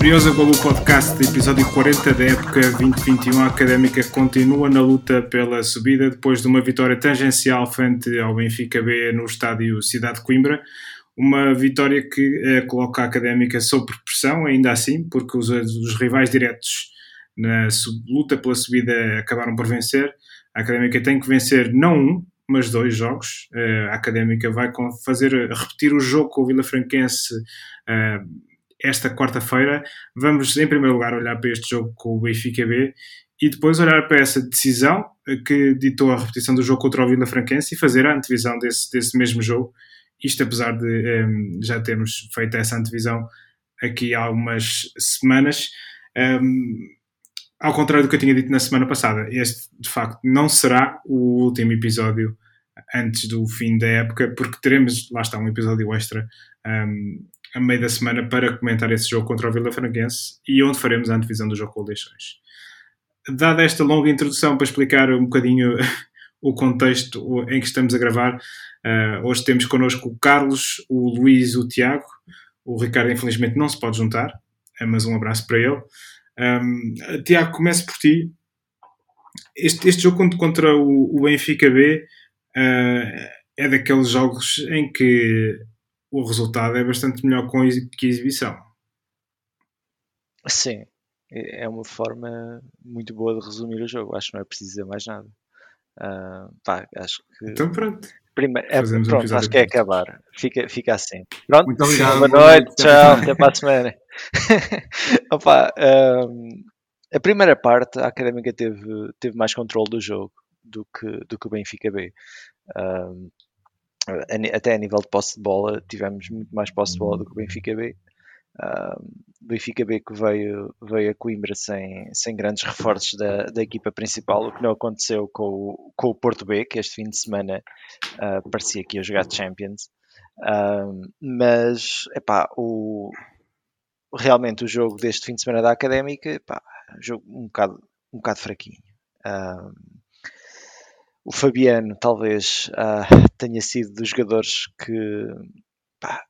Briosa Golo Podcast, episódio 40 da época 2021. A Académica continua na luta pela subida depois de uma vitória tangencial frente ao Benfica B no estádio Cidade de Coimbra. Uma vitória que eh, coloca a Académica sob pressão, ainda assim, porque os, os rivais diretos na luta pela subida acabaram por vencer. A Académica tem que vencer não um, mas dois jogos. Uh, a Académica vai fazer repetir o jogo com o Vila Franquense uh, esta quarta-feira. Vamos, em primeiro lugar, olhar para este jogo com o Benfica B e depois olhar para essa decisão que ditou a repetição do jogo contra o Vila Franquense e fazer a antevisão desse, desse mesmo jogo. Isto apesar de um, ehm, já termos feito essa antevisão aqui há algumas semanas. Um, ehm, ao contrário do que eu tinha dito na semana passada, este de facto não será o último episódio antes do fim da época, porque teremos, lá está, um episódio extra um, ehm, a meio da semana para comentar esse jogo contra o Vila Franquense e onde faremos a antevisão do jogo com o Leixões. Dada esta longa introdução para explicar um bocadinho o contexto em que estamos a gravar, uh, hoje temos connosco o Carlos, o Luís, o Tiago. O Ricardo, infelizmente, não se pode juntar, eh, mas um abraço para ele. Um, Tiago, começo por ti. Este, este jogo contra o, o Benfica B uh, é daqueles jogos em que o resultado é bastante melhor com que a exibição. Sim, é uma forma muito boa de resumir o jogo. Acho que não é preciso dizer mais nada. Uh, pá, acho que. Então pronto. Primeiro, é, pronto, acho que é acabar. Fica, fica assim. Pronto, muito obrigado. Boa noite, tchau, até para a semana. Opa, um, a primeira parte, a Académica teve, teve mais controle do jogo do que, do que o Benfica B. Um, até a nível de posse de bola, tivemos muito mais posse de bola do que o Benfica B. Uh, Benfica B que veio, veio a Coimbra sem, sem grandes reforços da, da equipa principal, o que não aconteceu com o, com o Porto B, que este fim de semana uh, parecia que ia jogar Champions. Uh, mas, epá, o, realmente o jogo deste fim de semana da Académica, epá, jogo um bocado, um bocado fraquinho. Uh, o Fabiano talvez uh, tenha sido dos jogadores que pá,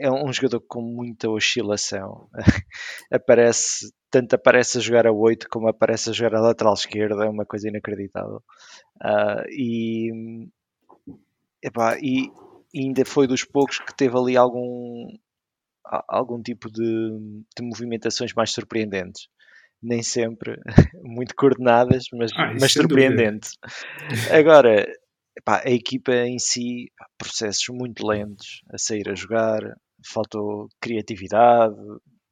é um jogador com muita oscilação. aparece, tanto aparece a jogar a 8 como aparece a jogar a lateral esquerda, é uma coisa inacreditável. Uh, e, epá, e ainda foi dos poucos que teve ali algum, algum tipo de, de movimentações mais surpreendentes nem sempre muito coordenadas, mas, ah, mas surpreendente. Agora, pá, a equipa em si, processos muito lentos a sair a jogar, faltou criatividade,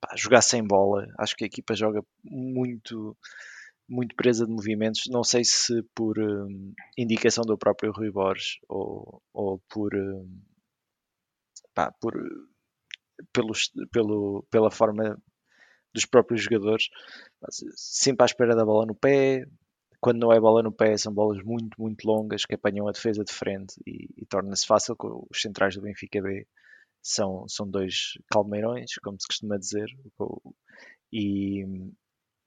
pá, jogar sem bola. Acho que a equipa joga muito muito presa de movimentos, não sei se por um, indicação do próprio Rui Borges ou, ou por, um, pá, por pelos, pelo, pela forma dos próprios jogadores, sempre à espera da bola no pé. Quando não é bola no pé, são bolas muito, muito longas que apanham a defesa de frente e, e torna-se fácil com os centrais do Benfica B. São, são dois calmeirões, como se costuma dizer, e,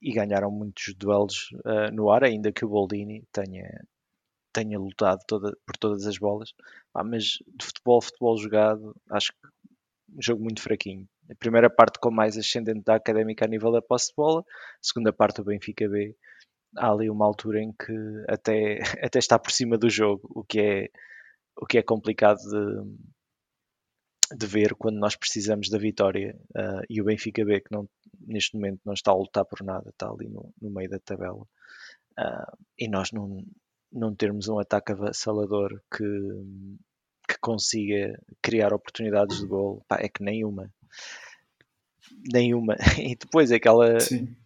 e ganharam muitos duelos uh, no ar, ainda que o Boldini tenha, tenha lutado toda, por todas as bolas. Ah, mas de futebol, futebol jogado, acho que um jogo muito fraquinho. A primeira parte com mais ascendente da Académica a nível da posse de bola, a segunda parte o Benfica B. Há ali uma altura em que até, até está por cima do jogo, o que é, o que é complicado de, de ver quando nós precisamos da vitória. Uh, e o Benfica B, que não, neste momento não está a lutar por nada, está ali no, no meio da tabela. Uh, e nós não, não termos um ataque avassalador que, que consiga criar oportunidades de gol, é que nenhuma nenhuma. E depois aquela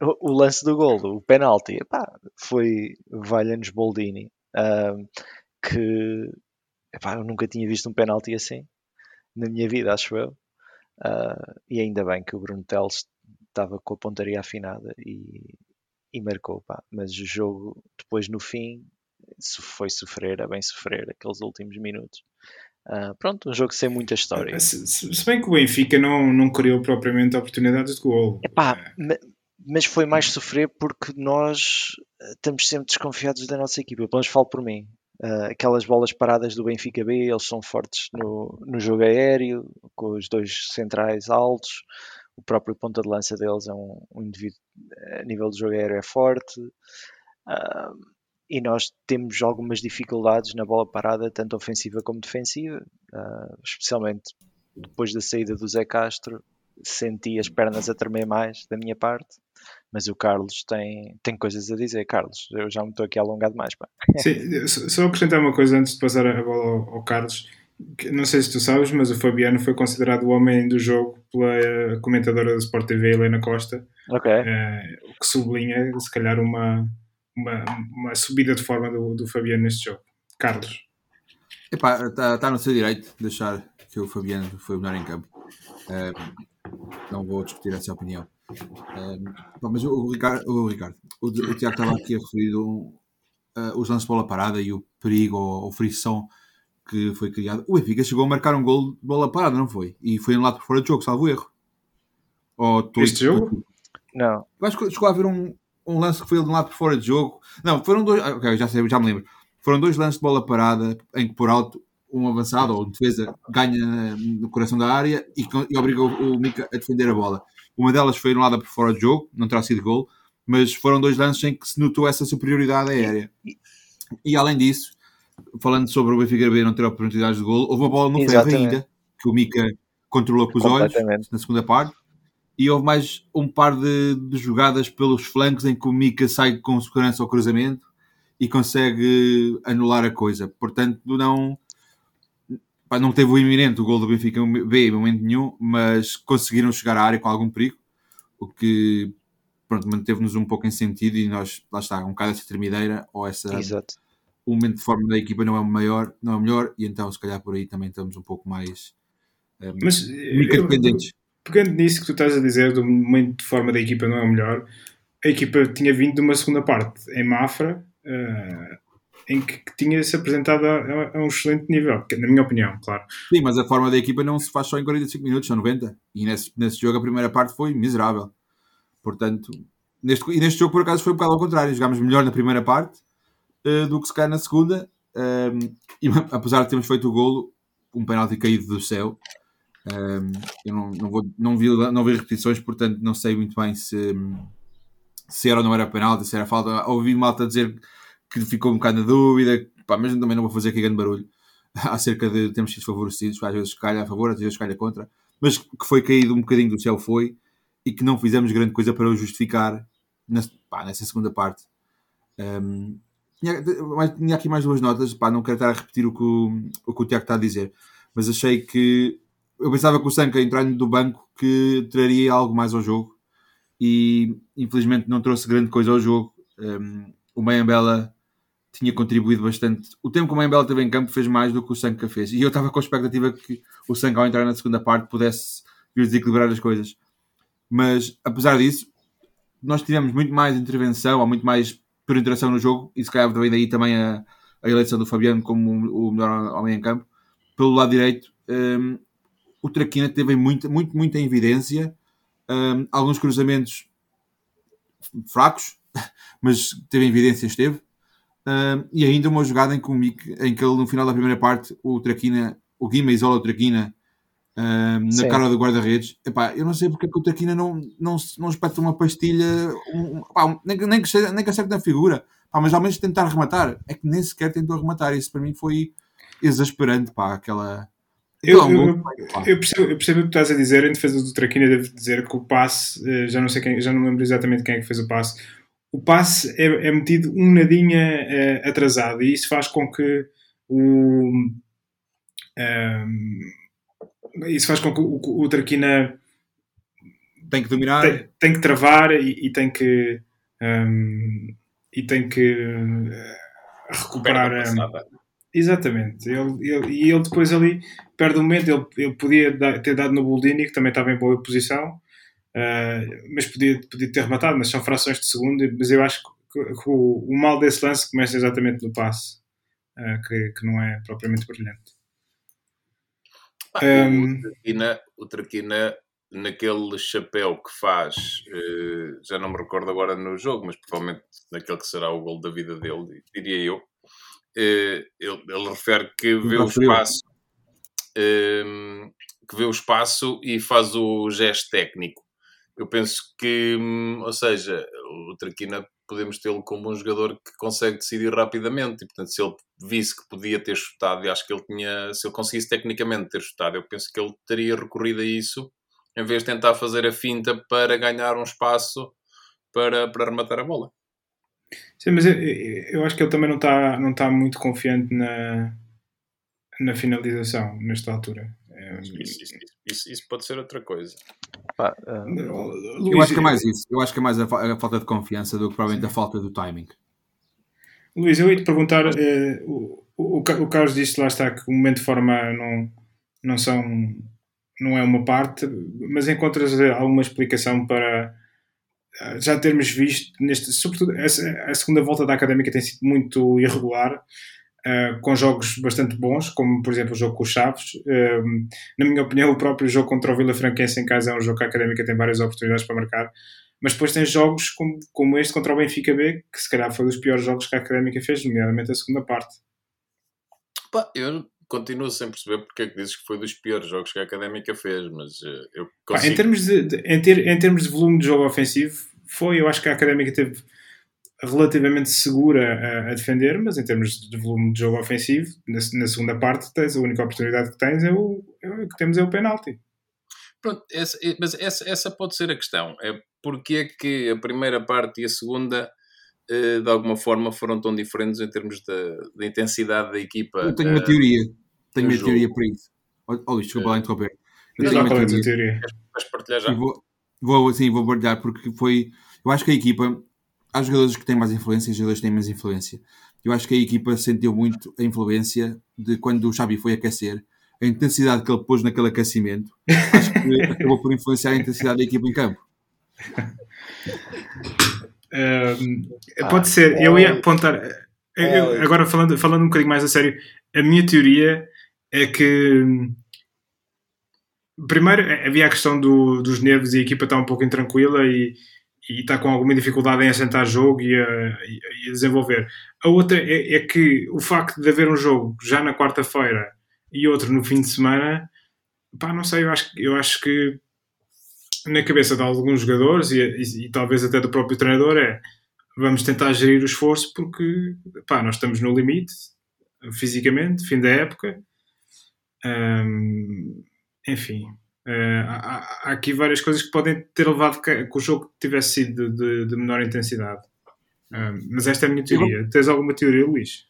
o, o, lance do gol, o penalti, epá, foi Valha-nos Boldini, uh, que epá, eu nunca tinha visto um penalti assim na minha vida, acho eu. Uh, e ainda bem que o Bruno Teles estava com a pontaria afinada e, e marcou, pá. mas o jogo depois no fim foi sofrer, a bem sofrer aqueles últimos minutos. Uh, pronto, um jogo sem muita história. Se, se, bem que o Benfica não, não criou propriamente oportunidades de gol. Epá, é. mas foi mais sofrer porque nós eh, estamos sempre desconfiados da nossa equipa. Pelo menos falo por mim. Uh, aquelas bolas paradas do Benfica B, eles são fortes no, no jogo aéreo, com os dois centrais altos. o próprio ponta de lança deles é um, um indivíduo a nível de jogo aéreo é forte. Uh, e nós temos algumas dificuldades na bola parada, tanto ofensiva como defensiva, uh, especialmente depois da saída do Zé Castro, senti as pernas a tremer mais da minha parte, mas o Carlos tem, tem coisas a dizer. Carlos, eu já me estou aqui a alongar demais. Pá. Sim, só acrescentar uma coisa antes de passar a bola ao, ao Carlos. Não sei se tu sabes, mas o Fabiano foi considerado o homem do jogo pela comentadora do Sport TV, Helena Costa. Eh, o que sublinha, se calhar, uma, uma, uma subida de forma do, do Fabiano neste jogo. Carlos. Está tá no seu direito de deixar que o Fabiano foi o melhor em campo. Uh, não vou discutir essa opinião. Uh, mas o, o, Ricardo, o, Ricardo, o, o Tiago estava aqui a referir uh, os lances de bola parada e o perigo ou, ou frição que foi criado. O Benfica chegou a marcar um gol de bola parada, não foi? E foi lado por fora de jogo, salvo erro. Ou tu, este jogo? Não. Eu acho que chegou a haver um, um lance que foi de um lado por fora de jogo. Não, foram dois. Ah, ok, já, sei, já me lembro. Foram dois lances de bola parada em que por alto um avançado ou defesa ganha no coração da área e, e obriga o, o Mika a defender a bola. Uma delas foi anulada por fora de jogo, não terá sido gol, mas foram dois lances em que se notou essa superioridade aérea. E além disso, falando sobre o Benfica B não ter oportunidades de gol, houve uma bola no ferro ainda, que o Mika controlou com os olhos na segunda parte e houve mais um par de, de, jogadas pelos flancos em que o Mika sai com segurança ao cruzamento e consegue anular a coisa. Portanto, não, pá, não teve o iminente o gol do Benfica B em momento nenhum, mas conseguiram chegar à área com algum perigo, o que pronto, manteve-nos um pouco em sentido e nós, lá está, um bocado essa tremideira ou essa... Exato. O momento de forma da equipa não é o maior, não é o melhor, e então se calhar por aí também estamos um pouco mais um, eh, mas, dependentes pegando nisso que tu estás a dizer, do momento de forma da equipa não é o melhor, a equipa tinha vindo de uma segunda parte em Mafra, uh, em que, que tinha-se apresentado a, a, um excelente nível, na minha opinião, claro. Sim, mas a forma da equipa não se faz só em 45 minutos, são 90. E nesse, nesse jogo a primeira parte foi miserável. Portanto, neste, e neste jogo por acaso foi um bocado ao contrário. Jogámos melhor na primeira parte uh, do que se cai na segunda. Um, ehm, e apesar de termos feito o golo, um penalti caído do céu, um, eu não, não, vou, não, vi, não vi repetições, portanto não sei muito bem se, se era ou não era penalti, se era falta. Ouvi malta dizer que ficou um bocado na dúvida, pá, mas também não vou fazer aqui grande barulho acerca de termos sido favorecidos, às vezes calha a favor, às vezes calha contra, mas que foi caído um bocadinho do céu foi e que não fizemos grande coisa para o justificar pá, nessa segunda parte. Um, tinha, tinha, aqui mais duas notas, pá, não quero estar a repetir o que o, o, que o Tiago está a dizer, mas achei que eu pensava que o Sanka entrando do banco que traria algo mais ao jogo e infelizmente não trouxe grande coisa ao jogo. Um, o Mayambela tinha contribuído bastante. O tempo que o Mayambela teve em campo fez mais do que o Sanka fez. E eu estava com a expectativa que o Sanka ao entrar na segunda parte pudesse vir desequilibrar as coisas. Mas apesar disso, nós tivemos muito mais intervenção, ou muito mais penetração no jogo, e se calhar vem daí também a, a eleição do Fabiano como o melhor homem em campo. Pelo lado direito, um, o Traquina teve muito, muito, muita evidência, um, alguns cruzamentos fracos, mas teve evidência, esteve. Um, e ainda uma jogada em que, em que ele, no final da primeira parte, o Traquina, o Guima isola o Traquina um, na Sim. cara do guarda-redes. Eu não sei porque é que o Traquina não, não, não espeta uma pastilha, um, pá, nem, nem, que, nem que acerte na figura, pá, mas ao menos tentar rematar. É que nem sequer tentou rematar. Isso para mim foi exasperante, pá, aquela eu, eu, eu, percebo, eu, percebo, o que estás a dizer. Em defesa do Traquina, devo dizer que o passe, eh, já não sei quem, já não lembro exatamente quem é que fez o passe. O passe é, é metido um nadinha é, atrasado e isso faz com que o. Um, ehm, isso faz com que o, o Traquina tem que dominar, tem, tem que travar e, e, tem que um, ehm, e tem que uh, recuperar. Exatamente. Ele, ele, e ele depois ali perde o momento. Ele, ele podia dar, ter dado no Boldini, que também estava em boa posição, uh, mas podia, podia ter rematado, mas são frações de segundo. Mas eu acho que, que o, o, mal desse lance começa exatamente no passe, uh, que, que não é propriamente brilhante. Ah, um, o, Traquina, o Traquina, naquele chapéu que faz, uh, já não me recordo agora no jogo, mas provavelmente naquele que será o gol da vida dele, diria eu ele, ele refere que vê o espaço ehm, que vê o espaço e faz o gesto técnico. eu penso que, hum, ou seja, o Traquina podemos tê-lo como um jogador que consegue decidir rapidamente e, portanto, se ele visse que podia ter chutado, e acho que ele tinha, se ele conseguisse tecnicamente ter chutado, eu penso que ele teria recorrido a isso em vez de tentar fazer a finta para ganhar um espaço para, para rematar a bola. Sim, mas eu, eu acho que ele também não está não tá muito confiante na, na finalização nesta altura. Isso, isso, isso, isso, pode ser outra coisa. Pá, uh, eu acho que é mais isso. Eu acho que é mais a, a, falta de confiança do que provavelmente a falta do timing. Luís, eu ia te perguntar: uh, o, o, o Carlos disse lá está que o momento de forma não, não são não é uma parte, mas encontras alguma explicação para eh, já termos visto neste, sobretudo a, a segunda volta da académica tem sido muito irregular uh, com jogos bastante bons, como por exemplo o jogo com os Chaves. Uh, na minha opinião, o próprio jogo contra o Vila Franquense em casa é um jogo que a académica tem várias oportunidades para marcar. Mas depois tem jogos como, como este contra o Benfica B, que se calhar foi dos piores jogos que a académica fez, nomeadamente a segunda parte. Pá, eu continuo sem perceber porque é que dizes que foi dos piores jogos que a Académica fez, mas uh, eu consigo... ah, em, termos de, de, em, ter, em termos de volume de jogo ofensivo, foi, eu acho que a Académica teve relativamente segura a, a, defender, mas em termos de volume de jogo ofensivo, na, na, segunda parte, tens a única oportunidade que tens é o, é o que temos é o penalti. Pronto, essa, mas essa, essa pode ser a questão. É porque é que a primeira parte e a segunda eh, de alguma forma foram tão diferentes em termos da, intensidade da equipa. Eu tenho uma eh, teoria, tenho uma teoria para isso. Oh, Luís, desculpa lá interromper. Eu tenho uma teoria. teoria. Vais partilhar já? Vou, vou, sim, vou partilhar porque foi. Eu acho que a equipa há jogadores que têm mais influência e jogadores que têm menos influência. Eu acho que a equipa sentiu muito a influência de quando o Xavi foi aquecer, a intensidade que ele pôs naquele aquecimento, acho que acabou por influenciar a intensidade da equipa em campo. Um, pode ser, eu ia apontar. Eu, agora, falando, falando um bocadinho mais a sério, a minha teoria é que. Primeiro, havia a questão do, dos nervos e a equipa está um pouco intranquila e, e está com alguma dificuldade em assentar jogo e a, e a desenvolver. A outra é, é, que o facto de haver um jogo já na quarta-feira e outro no fim de semana, pá, não sei, eu acho, eu acho que na cabeça de alguns jogadores e, e, e, talvez até do próprio treinador é vamos tentar gerir o esforço porque pá, nós estamos no limite fisicamente, fim da época. Enfim, Uh, há, há, aqui várias coisas que podem ter levado que, que o jogo tivesse sido de, de menor intensidade. Uh, mas esta é a minha teoria. Tens alguma teoria, Luís?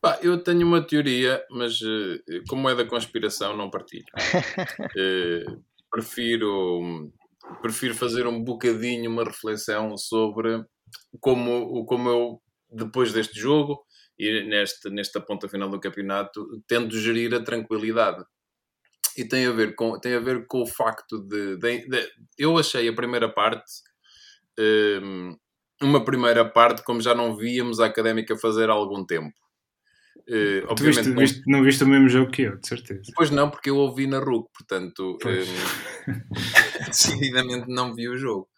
Pá, eu tenho uma teoria, mas uh, como é da conspiração, não partilho. prefiro, prefiro fazer um bocadinho uma reflexão sobre como, como eu, depois deste jogo e nesta, nesta ponta final do campeonato, tento gerir a tranquilidade e tem a ver com, tem a ver com o facto de, de, de eu achei a primeira parte um, uma primeira parte como já não víamos a Académica fazer há algum tempo. Uh, obviamente, viste, viste, não viste o mesmo jogo que eu, de certeza. Pois não, porque eu ouvi na RUC, portanto, um, decididamente não vi o jogo.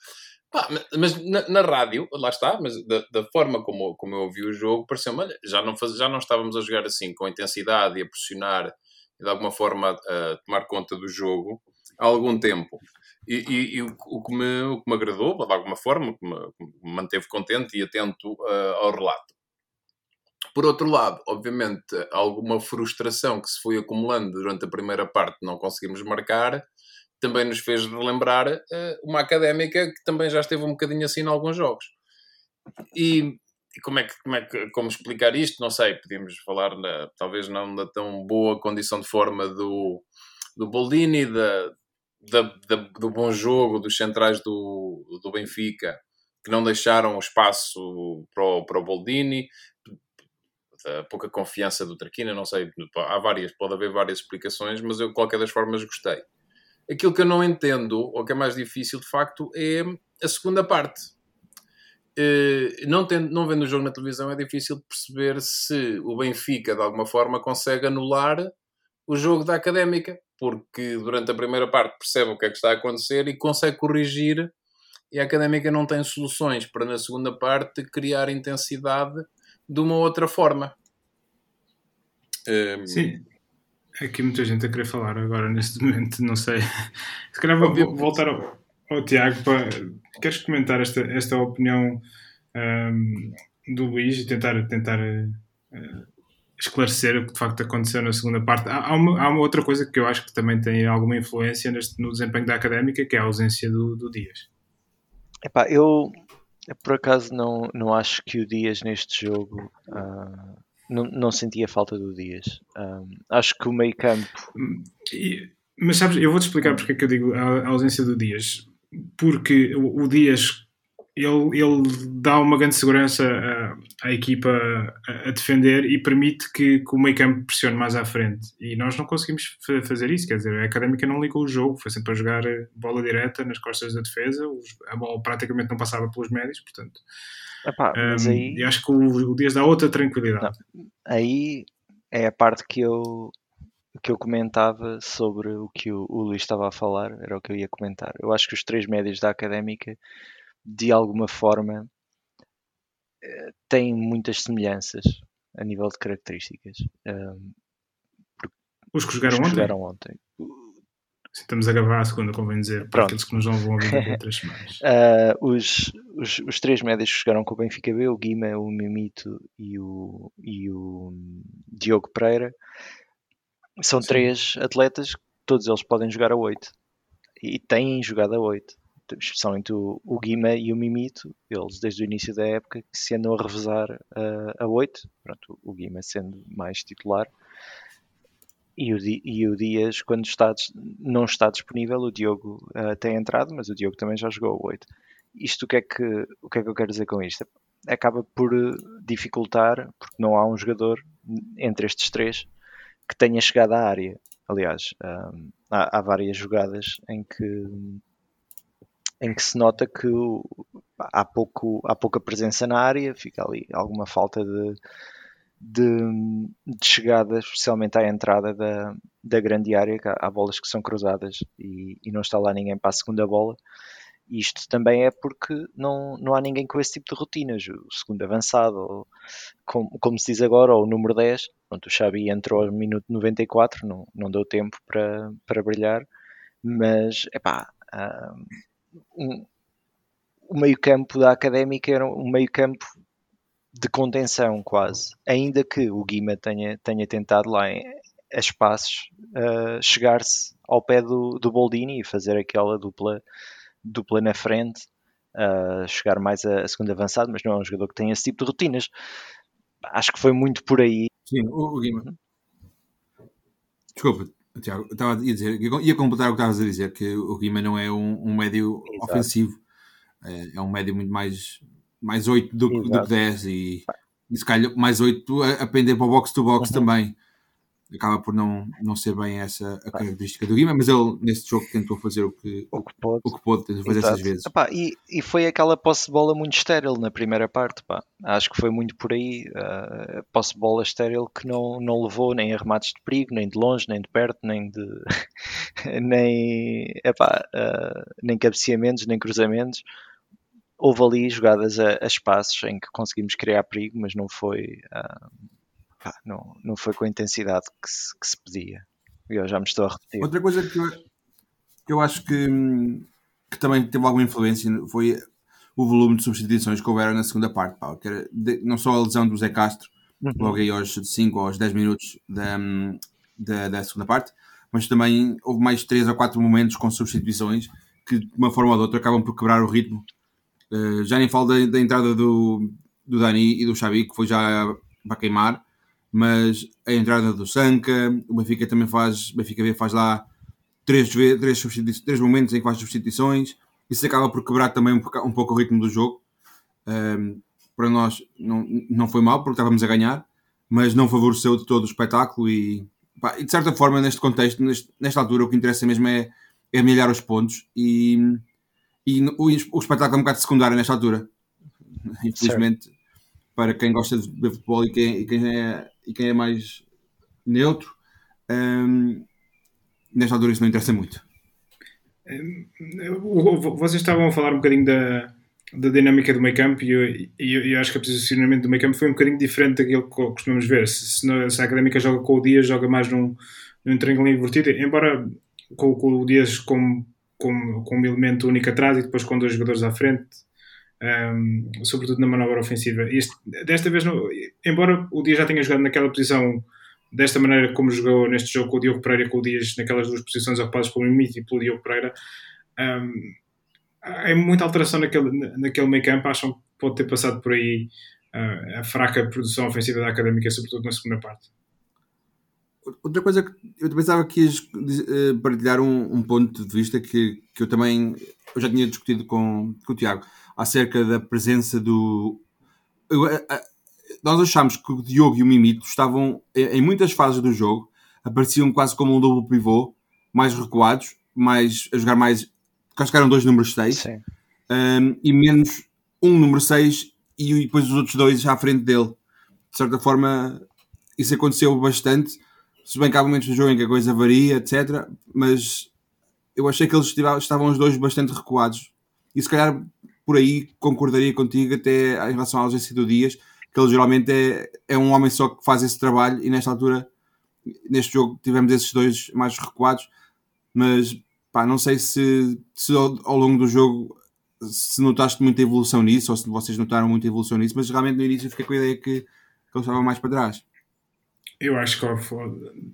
Pá, mas na, na, rádio, lá está, mas da, da, forma como, como eu ouvi o jogo, pareceu-me, já não, faz, já não estávamos a jogar assim, com intensidade e a pressionar e de alguma forma a, tomar conta do jogo há algum tempo. E, e, e o, o, que me, o que me agradou, de alguma forma, que me, me manteve contente e atento uh, ao relato. Por outro lado, obviamente, alguma frustração que se foi acumulando durante a primeira parte, não conseguimos marcar, também nos fez relembrar uh, uma académica que também já esteve um bocadinho assim em alguns jogos. E, como é que, como é que como explicar isto? Não sei, podíamos falar na, talvez não na tão boa condição de forma do, do Boldini, da, da, da, do bom jogo dos centrais do, do Benfica, que não deixaram espaço para o, para o Boldini, da pouca confiança do Traquina, não sei, há várias, pode haver várias explicações, mas eu de qualquer das formas gostei. Aquilo que eu não entendo, ou que é mais difícil de facto, é a segunda parte eh, não, tendo, não vendo o jogo na televisão é difícil perceber se o Benfica de alguma forma consegue anular o jogo da Académica, porque durante a primeira parte percebe o que é que está a acontecer e consegue corrigir e a Académica não tem soluções para na segunda parte criar intensidade de uma outra forma. Um... Ehm, Sim, aqui muita gente a querer falar agora neste momento, não sei. Se calhar vou voltar ao oh, Tiago, queres comentar esta, esta opinião um, do Luís e tentar, tentar uh, esclarecer o que de facto aconteceu na segunda parte? Há, há, uma, há uma, outra coisa que eu acho que também tem alguma influência neste, no desempenho da académica, que é a ausência do, do Dias. Epá, eu por acaso não, não acho que o Dias neste jogo uh, não, não sentia falta do Dias. Um, acho que o meio campo. Mas sabes, eu vou-te explicar porque é que eu digo a, a ausência do Dias. Porque o, o Dias ele, ele dá uma grande segurança à, à equipa a, a, defender e permite que, que o meio campo pressione mais à frente. E nós não conseguimos fazer isso, quer dizer, a Académica não ligou o jogo, foi sempre a jogar bola direta nas costas da defesa, a bola praticamente não passava pelos médios, portanto. Epá, um, aí... Eu acho que o, o Dias dá outra tranquilidade. Não. Aí é a parte que eu, que eu comentava sobre o que o, o Luís estava a falar, era o que eu ia comentar. Eu acho que os três médios da Académica de alguma forma eh, têm muitas semelhanças a nível de características. os que jogaram, os que ontem? jogaram ontem. Estamos a gravar a segunda, convém dizer, para aqueles que nos vão ouvir daqui a três semanas. Uh, os, os, os, três médios que jogaram com o Benfica B, o Guima, o Mimito e o, e o Diogo Pereira, são Sim. três atletas que todos eles podem jogar a 8 e têm jogado a 8 especialmente o, o Guima e o Mimito, eles desde o início da época que se andam a revezar uh, a 8, pronto, o Guima sendo mais titular, e o, e o Dias, quando está, não está disponível, o Diogo uh, tem entrado, mas o Diogo também já jogou o 8. Isto o que, é que, o que é que eu quero dizer com isto? Acaba por eh, dificultar, porque não há um jogador entre estes três que tenha chegado à área. Aliás, um, há, há, várias jogadas em que em que se nota que há, pouco, há pouca presença na área, fica ali alguma falta de, de, de chegada, especialmente à entrada da, da grande área, que há, bolas que são cruzadas e, e, não está lá ninguém para a segunda bola. Isto também é porque não, não há ninguém com esse tipo de rotinas. O segundo avançado, ou, como, como se diz agora, ou o número 10. Pronto, o Xabi entrou ao minuto 94, não, não deu tempo para, para brilhar, mas é pá, um, o meio-campo da académica era um meio-campo de contenção, quase. Ainda que o Guima tenha, tenha tentado lá em, a espaços uh, chegar-se ao pé do, do Boldini e fazer aquela dupla, dupla na frente, uh, chegar mais a, a avançado, mas não é um jogador que tem esse tipo de rotinas. Acho que foi muito por aí. Sim, o, o Guima. Desculpa, Tiago, estava a dizer, ia completar o que estavas a dizer, que o Guima não é um, um médio Exato. ofensivo, é, é, um médio muito mais, mais 8 do, do que 10 e, e se calhar mais 8 a, a pender para o box-to-box uhum. também acaba por não, não ser bem essa a característica do Guima, mas ele neste jogo tentou fazer o que, o que pôde, o que pôde tentou fazer Exato. essas vezes. Epá, e, e foi aquela posse de bola muito estéril na primeira parte, pá. acho que foi muito por aí, uh, posse de bola estéril que não, não levou nem a remates de perigo, nem de longe, nem de perto, nem de nem, epá, uh, nem cabeceamentos, nem cruzamentos. Houve ali jogadas a, a espaços em que conseguimos criar perigo, mas não foi. Uh, pá, não, não foi com a intensidade que se, que se pedia. E eu já me estou a repetir. Outra coisa que eu, que eu acho que, que também teve alguma influência foi o volume de substituições que houveram na segunda parte. Pá, que era de, não só a lesão do Zé Castro, uhum. logo aí aos 5 ou aos 10 minutos da, da, da, segunda parte, mas também houve mais 3 ou 4 momentos com substituições que de uma forma ou de outra acabam por quebrar o ritmo. Uh, já nem falo da, da entrada do, do Dani e do Xavi, que foi já para queimar, mas a entrada do Sanca, o Benfica também faz, o Benfica B faz lá três, três, três momentos em que faz substituições, isso acaba por quebrar também um, um pouco o ritmo do jogo. Um, para nós não, não foi mal, porque estávamos a ganhar, mas não favoreceu de todo o espetáculo e, pá, e de certa forma, neste contexto, neste, nesta altura, o que interessa mesmo é, é milhar os pontos e, e o, o espetáculo é um bocado secundário nesta altura. Infelizmente, certo. para quem gosta de ver futebol e quem, e quem é e quem é mais neutro, um, nesta altura isso não interessa muito. Vocês estavam a falar um bocadinho da, da dinâmica do meio campo e eu, eu, eu, acho que o posicionamento do meio campo foi um bocadinho diferente daquilo que costumamos ver. Se, se, a Académica joga com o Dias, joga mais num, num triângulo invertido, embora com, com o Dias como com, com um elemento único atrás e depois com dois jogadores à frente, um, sobretudo na manobra ofensiva. Este, desta vez, não, embora o Dias já tenha jogado naquela posição desta maneira como jogou neste jogo com o Diogo Pereira, com o Dias naquelas duas posições ocupadas pelo Mimite e pelo Diogo Pereira, um, há muita alteração naquele, naquele meio campo. Acham que pode ter passado por aí uh, a fraca produção ofensiva da Académica, sobretudo na segunda parte. Outra coisa que eu pensava que ias uh, partilhar um, um, ponto de vista que, que eu também eu já tinha discutido com, com o Tiago acerca da presença do. Eu, uh, nós achamos que o Diogo e o Mimito estavam em muitas fases do jogo, apareciam quase como um duplo pivô, mais recuados, mais a jogar mais. Cascaram dois números 6 um, e menos um número 6 e depois os outros dois à frente dele. De certa forma, isso aconteceu bastante se bem que há momentos do jogo em que a coisa varia, etc. Mas eu achei que eles estavam os dois bastante recuados. E se calhar por aí concordaria contigo até em relação à ausência do Dias, que ele geralmente é, é um homem só que faz esse trabalho e nesta altura, neste jogo, tivemos esses dois mais recuados. Mas pá, não sei se, se ao, ao longo do jogo se notaste muita evolução nisso ou se vocês notaram muita evolução nisso, mas realmente no início fiquei com a ideia que, que eles estavam mais para trás. Eu acho que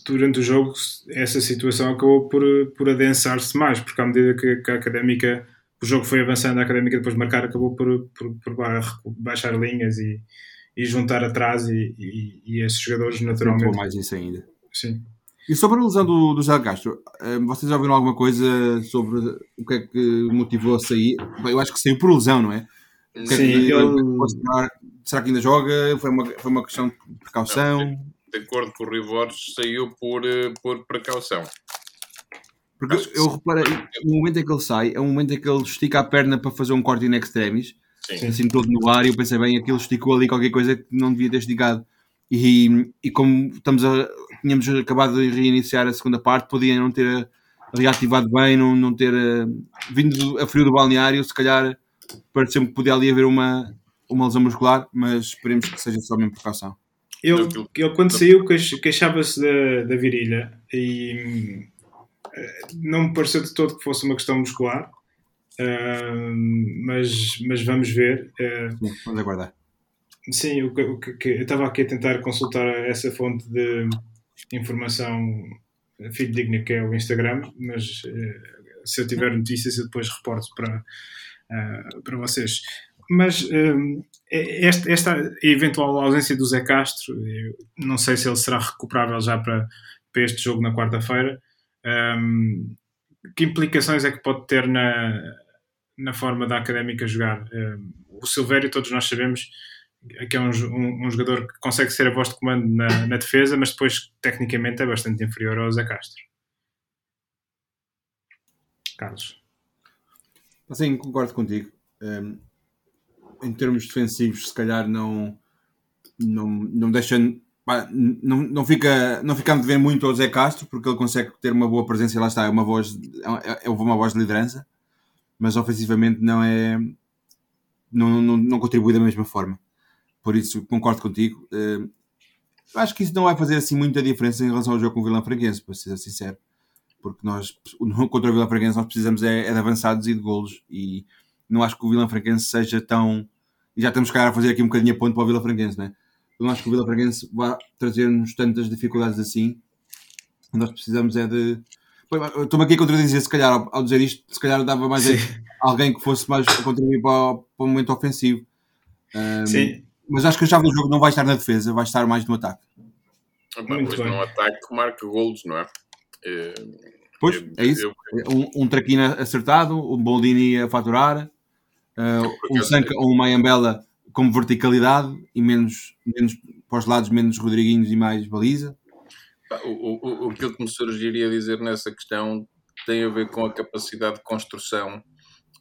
durante o jogo essa situação acabou por, por adensar-se mais, porque à medida que, que, a académica, o jogo foi avançando, a académica depois de marcar acabou por, por, por baixar linhas e, e juntar atrás e, e, e esses jogadores naturalmente. mais isso ainda. Sim. E sobre a lesão do, do Zé Castro, eh, vocês já ouviram alguma coisa sobre o que é que motivou a sair? Eu acho que saiu por lesão, não é? é Sim, que, ele... Será que ainda joga? Foi uma, foi uma questão de precaução? Não, de acordo com o Rivores, saiu por, eh, por precaução. Porque Acho eu reparei, no momento em que ele sai, é o momento em que ele estica a perna para fazer um corte in extremis, Sim. assim todo no ar, e eu pensei bem, aquilo esticou ali qualquer coisa que não devia ter esticado. E, e como estamos a, tínhamos acabado de reiniciar a segunda parte, podia não ter reativado bem, não, não ter uh, vindo a frio do balneário, se calhar pareceu-me que podia ali haver uma, uma lesão muscular, mas esperemos que seja só mesmo precaução. Ele, ele quando saiu queixava-se da, da virilha e eh, não me pareceu de todo que fosse uma questão muscular, uh, mas, mas vamos ver. Uh, sim, vamos aguardar. Sim, o, o que, eu estava aqui a tentar consultar essa fonte de informação fidedigna que é o Instagram, mas uh, se eu tiver notícias eu depois reporto para, para vocês. Mas é, esta, esta, eventual ausência do Zé Castro, não sei se ele será recuperável já para, para este jogo na quarta-feira. Um, que implicações é que pode ter na, na forma da académica jogar? Um, o Silvério, todos nós sabemos que é um, um, jogador que consegue ser a voz de comando na, na, defesa, mas depois tecnicamente é bastante inferior ao Zé Castro. Carlos. Sim, concordo contigo. Um, em termos defensivos, se calhar não, não, não deixa. Não, não, fica, não ficamos de ver muito ao Zé Castro, porque ele consegue ter uma boa presença e lá está, é uma voz, é, é uma voz de liderança, mas ofensivamente não é. Não, não, não contribui da mesma forma. Por isso, concordo contigo. Uh, acho que isso não vai fazer assim muita diferença em relação ao jogo com o Vila Franquense, para ser sincero. Porque nós, contra o Vila Franquense, nós precisamos é, é de avançados e de golos. E não acho que o Vila Franquense seja tão e já estamos cá a fazer aqui um bocadinho a ponto para o Vila Franquense, não é? Eu não acho que o Vila Franquense vá trazer-nos tantas dificuldades assim. Nós precisamos é de. Estou-me aqui a contradizer, se calhar, ao, dizer isto, se calhar dava mais alguém que fosse mais contribuir para o, para o momento ofensivo. Um, Sim. Mas acho que a chave do jogo não vai estar na defesa, vai estar mais no ataque. Muito pois no ataque marca golos, não é? é pois, é isso. Eu... Um, um traquina acertado, um Boldini a faturar, Uh, um Sanka ou um Mayambela com verticalidade e menos, menos para os lados, menos Rodriguinhos e mais baliza. O, o, o que me surgiria dizer nessa questão tem a ver com a capacidade de construção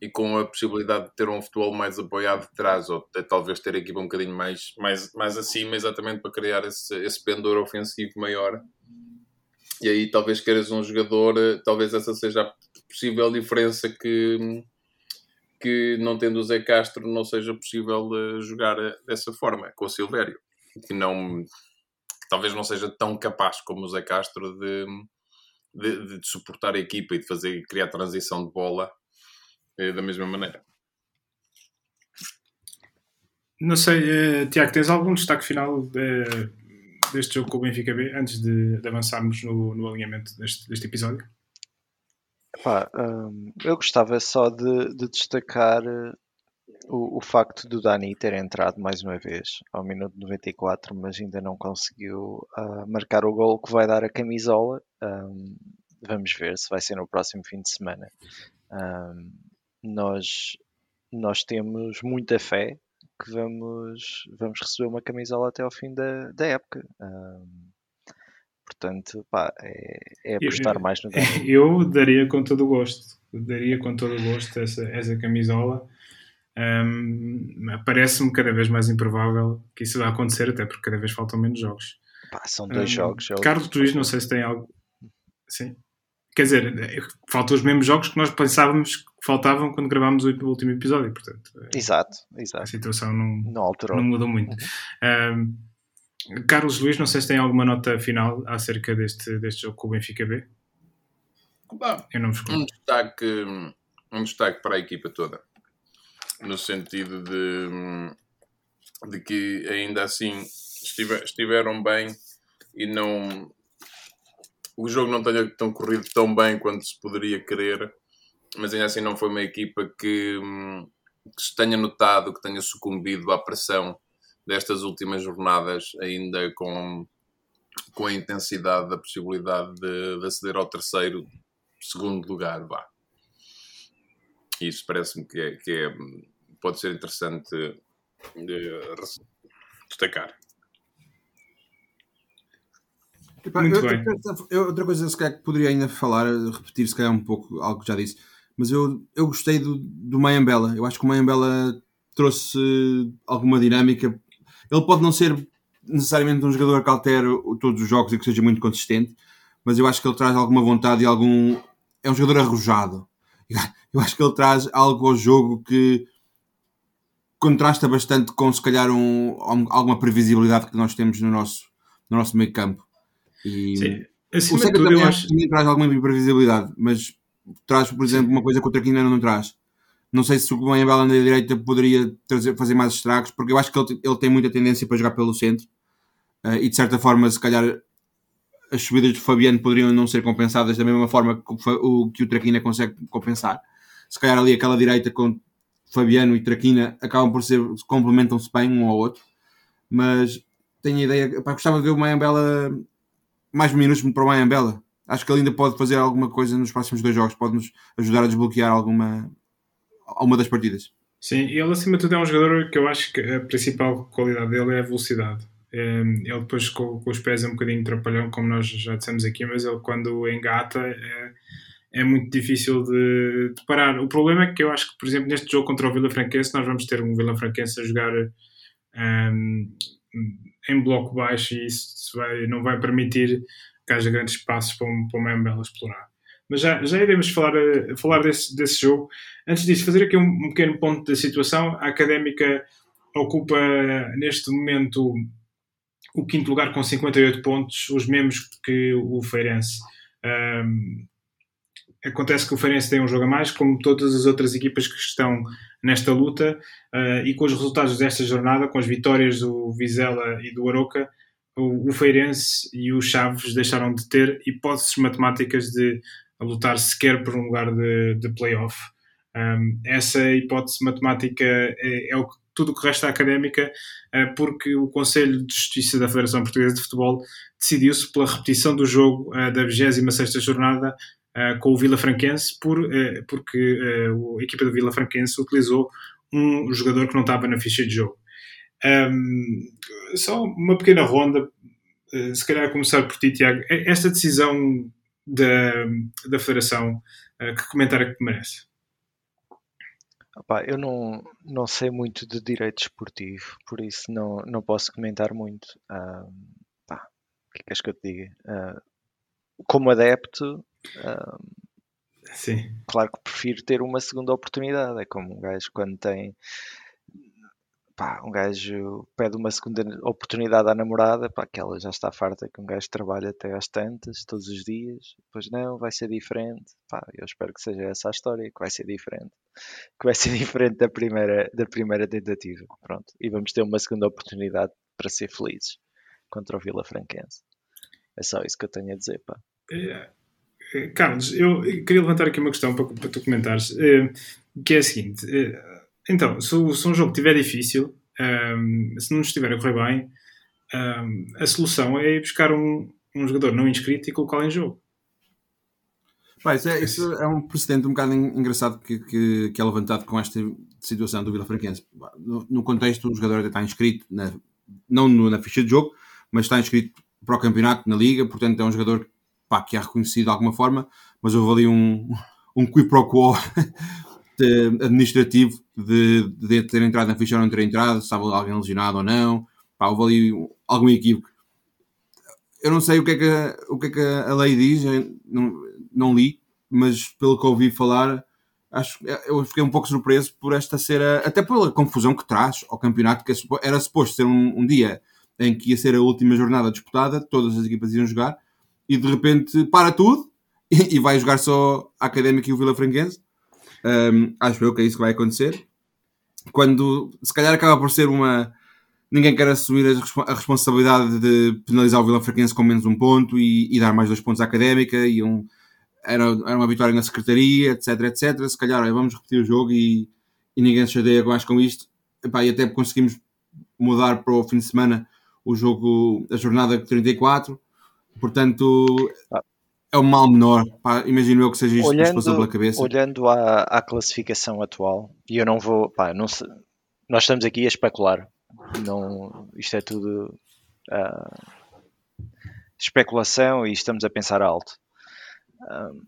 e com a possibilidade de ter um futebol mais apoiado de trás, ou de, talvez ter a equipa um bocadinho mais, mais, mais acima, exatamente para criar esse, esse pendor ofensivo maior. E aí talvez queiras um jogador, talvez essa seja a possível diferença que, que não tendo o Zé Castro não seja possível uh, jogar eh, dessa forma, com o Silvério, que não talvez não seja tão capaz como o Zé Castro de, de, de, suportar a equipa e de fazer criar transição de bola é, da mesma maneira. Não sei, Tiago, tens algum destaque final de, deste jogo com o Benfica B antes de, de avançarmos no, no alinhamento deste, deste episódio? Epá, um, eu gostava só de, de destacar o, o, facto do Dani ter entrado mais uma vez ao minuto 94, mas ainda não conseguiu uh, marcar o gol que vai dar a camisola. Um, vamos ver se vai ser no próximo fim de semana. Um, nós, nós temos muita fé que vamos, vamos receber uma camisola até ao fim da, da época. Um, portanto, pá, é, é apostar eu, mais no Dani. Eu daria com todo o gosto, daria com todo o gosto essa, essa camisola um, Parece-me cada vez mais improvável que isso vá acontecer, até porque cada vez faltam menos jogos. Pá, são dois um, jogos. É Carlos Luís, não sei se tem algo. Sim. Quer dizer, faltam os mesmos jogos que nós pensávamos que faltavam quando gravámos o último episódio, portanto. É, exato, exato. A situação não, não, não mudou muito. Uhum. Um, Carlos Luís, não sei se tem alguma nota final acerca deste, deste jogo com o Benfica B. Bom, Eu não vos um destaque, um destaque para a equipa toda no sentido de, de que ainda assim estiver, estiveram bem e não o jogo não tenha tão corrido tão bem quanto se poderia querer, mas ainda assim não foi uma equipa que, que se tenha notado, que tenha sucumbido à pressão destas últimas jornadas, ainda com, com a intensidade da possibilidade de, de aceder ao terceiro, segundo lugar, vá. Isso parece-me que é, que é pode ser interessante uh, destacar. Muito eu, bem. Eu, outra coisa se calhar, que poderia ainda falar, repetir se calhar um pouco algo que já disse, mas eu, eu gostei do, do Mayambela. Eu acho que o Mayambela trouxe alguma dinâmica. Ele pode não ser necessariamente um jogador que altere todos os jogos e que seja muito consistente, mas eu acho que ele traz alguma vontade e algum. É um jogador arrojado. Eu acho que ele traz algo ao jogo que contrasta bastante com se calhar um, alguma previsibilidade que nós temos no nosso, no nosso meio campo. E Sim. Acima o Sega também, acho... também traz alguma imprevisibilidade, mas traz, por exemplo, uma coisa que o Traquina não traz. Não sei se o Bela na direita poderia trazer, fazer mais estragos, porque eu acho que ele, ele tem muita tendência para jogar pelo centro uh, e de certa forma, se calhar, as subidas de Fabiano poderiam não ser compensadas da mesma forma que o, que o Traquina consegue compensar. Se calhar ali aquela direita com Fabiano e Traquina acabam por ser, complementam-se bem um ao outro, mas tenho a ideia, pá, gostava de ver o Mayambela mais minutos para o Mayambela. Acho que ele ainda pode fazer alguma coisa nos próximos dois jogos, pode nos ajudar a desbloquear alguma, alguma das partidas. Sim, ele acima de tudo é um jogador que eu acho que a principal qualidade dele é a velocidade. Ehm, ele depois com, com os pés é um bocadinho trapalhão, como nós já dissemos aqui, mas ele quando engata é, é muito difícil de, de, parar. O problema é que eu acho que, por exemplo, neste jogo contra o Vila Franquense, nós vamos ter um Vila Franquense a jogar um, em bloco baixo e isso vai, não vai permitir que haja grandes espaços para, um, para uma explorar. Mas já, já iremos falar, falar desse, desse jogo. Antes disso, fazer aqui um, um pequeno ponto da situação. A Académica ocupa neste momento o quinto lugar com 58 pontos, os mesmos que o Feirense. Um, acontece que o Feirense tem um jogo a mais, como todas as outras equipas que estão nesta luta, uh, e com os resultados desta jornada, com as vitórias do Vizela e do Aroca, o, o Feirense e o Chaves deixaram de ter hipóteses matemáticas de lutar sequer por um lugar de, de playoff. Um, essa hipótese matemática é, é o que tudo o que resta académica, uh, porque o Conselho de Justiça da Federação Portuguesa de Futebol decidiu-se pela repetição do jogo uh, da 26ª jornada uh, com o Vila Franquense, por, porque a equipa do Vila Franquense utilizou um jogador que não estava na ficha de jogo. Só uma pequena ronda, se calhar começar por ti, Tiago. Esta decisão da, da Federação, que comentário é que merece? Opa, eu não, não sei muito de direito esportivo, por isso não, não posso comentar muito. Um, pá, o que é que és que eu te diga? Uh, como adepto, Sim. Claro que prefiro ter uma segunda oportunidade. É como um gajo quando tem. Pá, um gajo pede uma segunda oportunidade à namorada, pá, que ela já está farta que um gajo trabalha até às tantas, todos os dias, pois não, vai ser diferente, pá, eu espero que seja essa a história, que vai ser diferente, que vai ser diferente da primeira, da primeira tentativa, pronto, e vamos ter uma segunda oportunidade para ser felizes contra o Vila Franquense. É só isso que eu tenho a dizer, pá. É, é, Carlos, eu queria levantar aqui uma questão para, para tu comentares, é, que é a seguinte, então, se, se um jogo estiver difícil, um, se não estiver a correr bem, um, a solução é ir buscar um, um jogador não inscrito e colocá-lo em jogo. Isso, é, isso, é, um precedente um bocado engraçado que, que, que, é levantado com esta situação do Vila Franquense. No, no contexto, o jogador está inscrito, na, não no, na ficha de jogo, mas está inscrito para o campeonato, na liga, portanto é um jogador pá, que é reconhecido de alguma forma, mas houve ali um, um qui pro quo administrativo de, de, ter entrado na ficha ou não ter entrado, se estava alguém lesionado ou não. Pá, houve ali algum equívoco. Eu não sei o que é que, a, o que, é que a lei diz, não, não li, mas pelo que ouvi falar, acho, eu fiquei um pouco surpreso por esta ser, a, até pela confusão que traz ao campeonato, que era suposto ser um, um dia em que ia ser a última jornada disputada, todas as equipas iam jogar, e de repente para tudo e, e vai jogar só a Académica e o Vila Franquense um, acho eu que é isso que vai acontecer. Quando se calhar acaba por ser uma. Ninguém quer assumir a, responsabilidade de penalizar o Vila Franquense com menos um ponto e, e, dar mais dois pontos à académica. E um, era, era uma vitória na secretaria, etc, etc. Se calhar olha, vamos repetir o jogo e, e ninguém se chateia mais com isto. Epá, e até conseguimos mudar para o fim de semana o jogo, a jornada 34. Portanto, ah é um mal menor. Pá, imagino eu que seja isto olhando, que passou pela cabeça. Olhando à, à classificação atual, e eu não vou. Pá, não sei, nós estamos aqui a especular. Não, isto é tudo uh, especulação e estamos a pensar alto. Uh,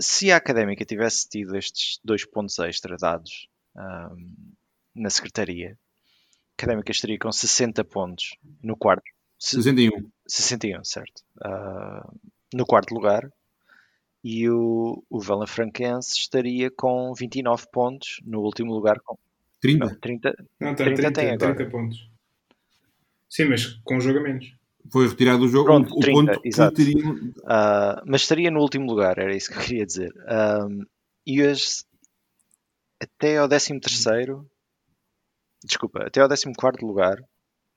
se a académica tivesse tido estes dois pontos extra dados uh, na secretaria, a académica estaria com 60 pontos no quarto. 61. 61, certo. Uh, no quarto lugar e o, o Vela Franquense estaria com 29 pontos no último lugar com 30? Não, 30, não, tá, 30, 30 tem agora. 30 pontos. Sim, mas com jogo a menos. Foi retirado do jogo Pronto, o 30, ponto exato. Teria... Uh, mas estaria no último lugar, era isso que eu queria dizer. Um, e hoje, até ao 13 terceiro desculpa, até ao 14 quarto lugar,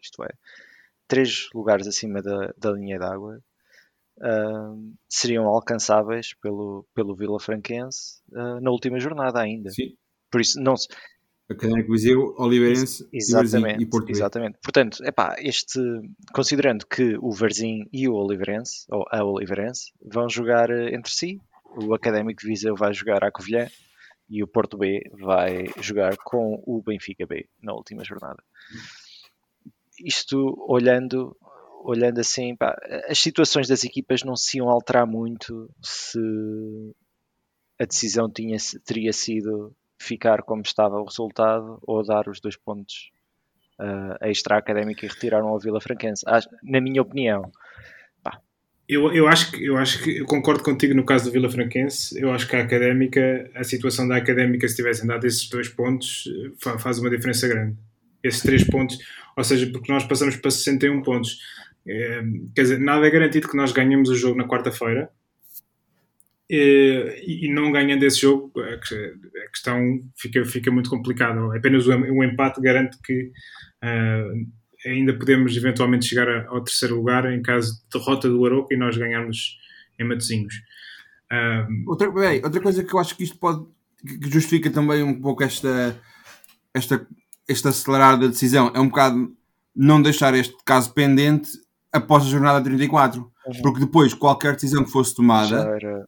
isto é, três lugares acima da, da linha d'água, uh, seriam alcançáveis pelo, pelo Vila Franquense uh, na última jornada ainda. Sim. Por isso, não se. Académico Viseu, Oliveirense exatamente, e Porto Exatamente. Portanto, epá, este, considerando que o Varzim e o Oliveirense, ou a Oliveirense, vão jogar eh, entre si, o Académico Viseu vai jogar à Covilhã e o Porto B vai jogar com o Benfica B na última jornada. Isto olhando olhando assim, pá, as situações das equipas não se iam alterar muito se a decisão tinha, teria sido ficar como estava o resultado ou dar os dois pontos uh, extra académica e retiraram ao Vila Franquense. Na minha opinião. Pá. Eu, eu, acho que, eu acho que eu concordo contigo no caso do Vila Franquense. Eu acho que a académica, a situação da académica, se tivessem dado esses dois pontos, faz uma diferença grande. Esses três pontos, ou seja, porque nós passamos para 61 pontos é, quer dizer, nada é garantido que nós ganhemos o jogo na quarta-feira é, e, e, não ganhando esse jogo a questão fica, fica muito complicada. Apenas o, empate garante que uh, ainda podemos eventualmente chegar ao terceiro lugar em caso de derrota do Aroca e nós ganharmos em Matosinhos. Uh, outra, bem, outra coisa que eu acho que isto pode que justifica também um pouco esta, esta, este acelerar da decisão é um bocado não deixar este caso pendente após a jornada 34. Uhum. Porque depois qualquer decisão que fosse tomada já, era...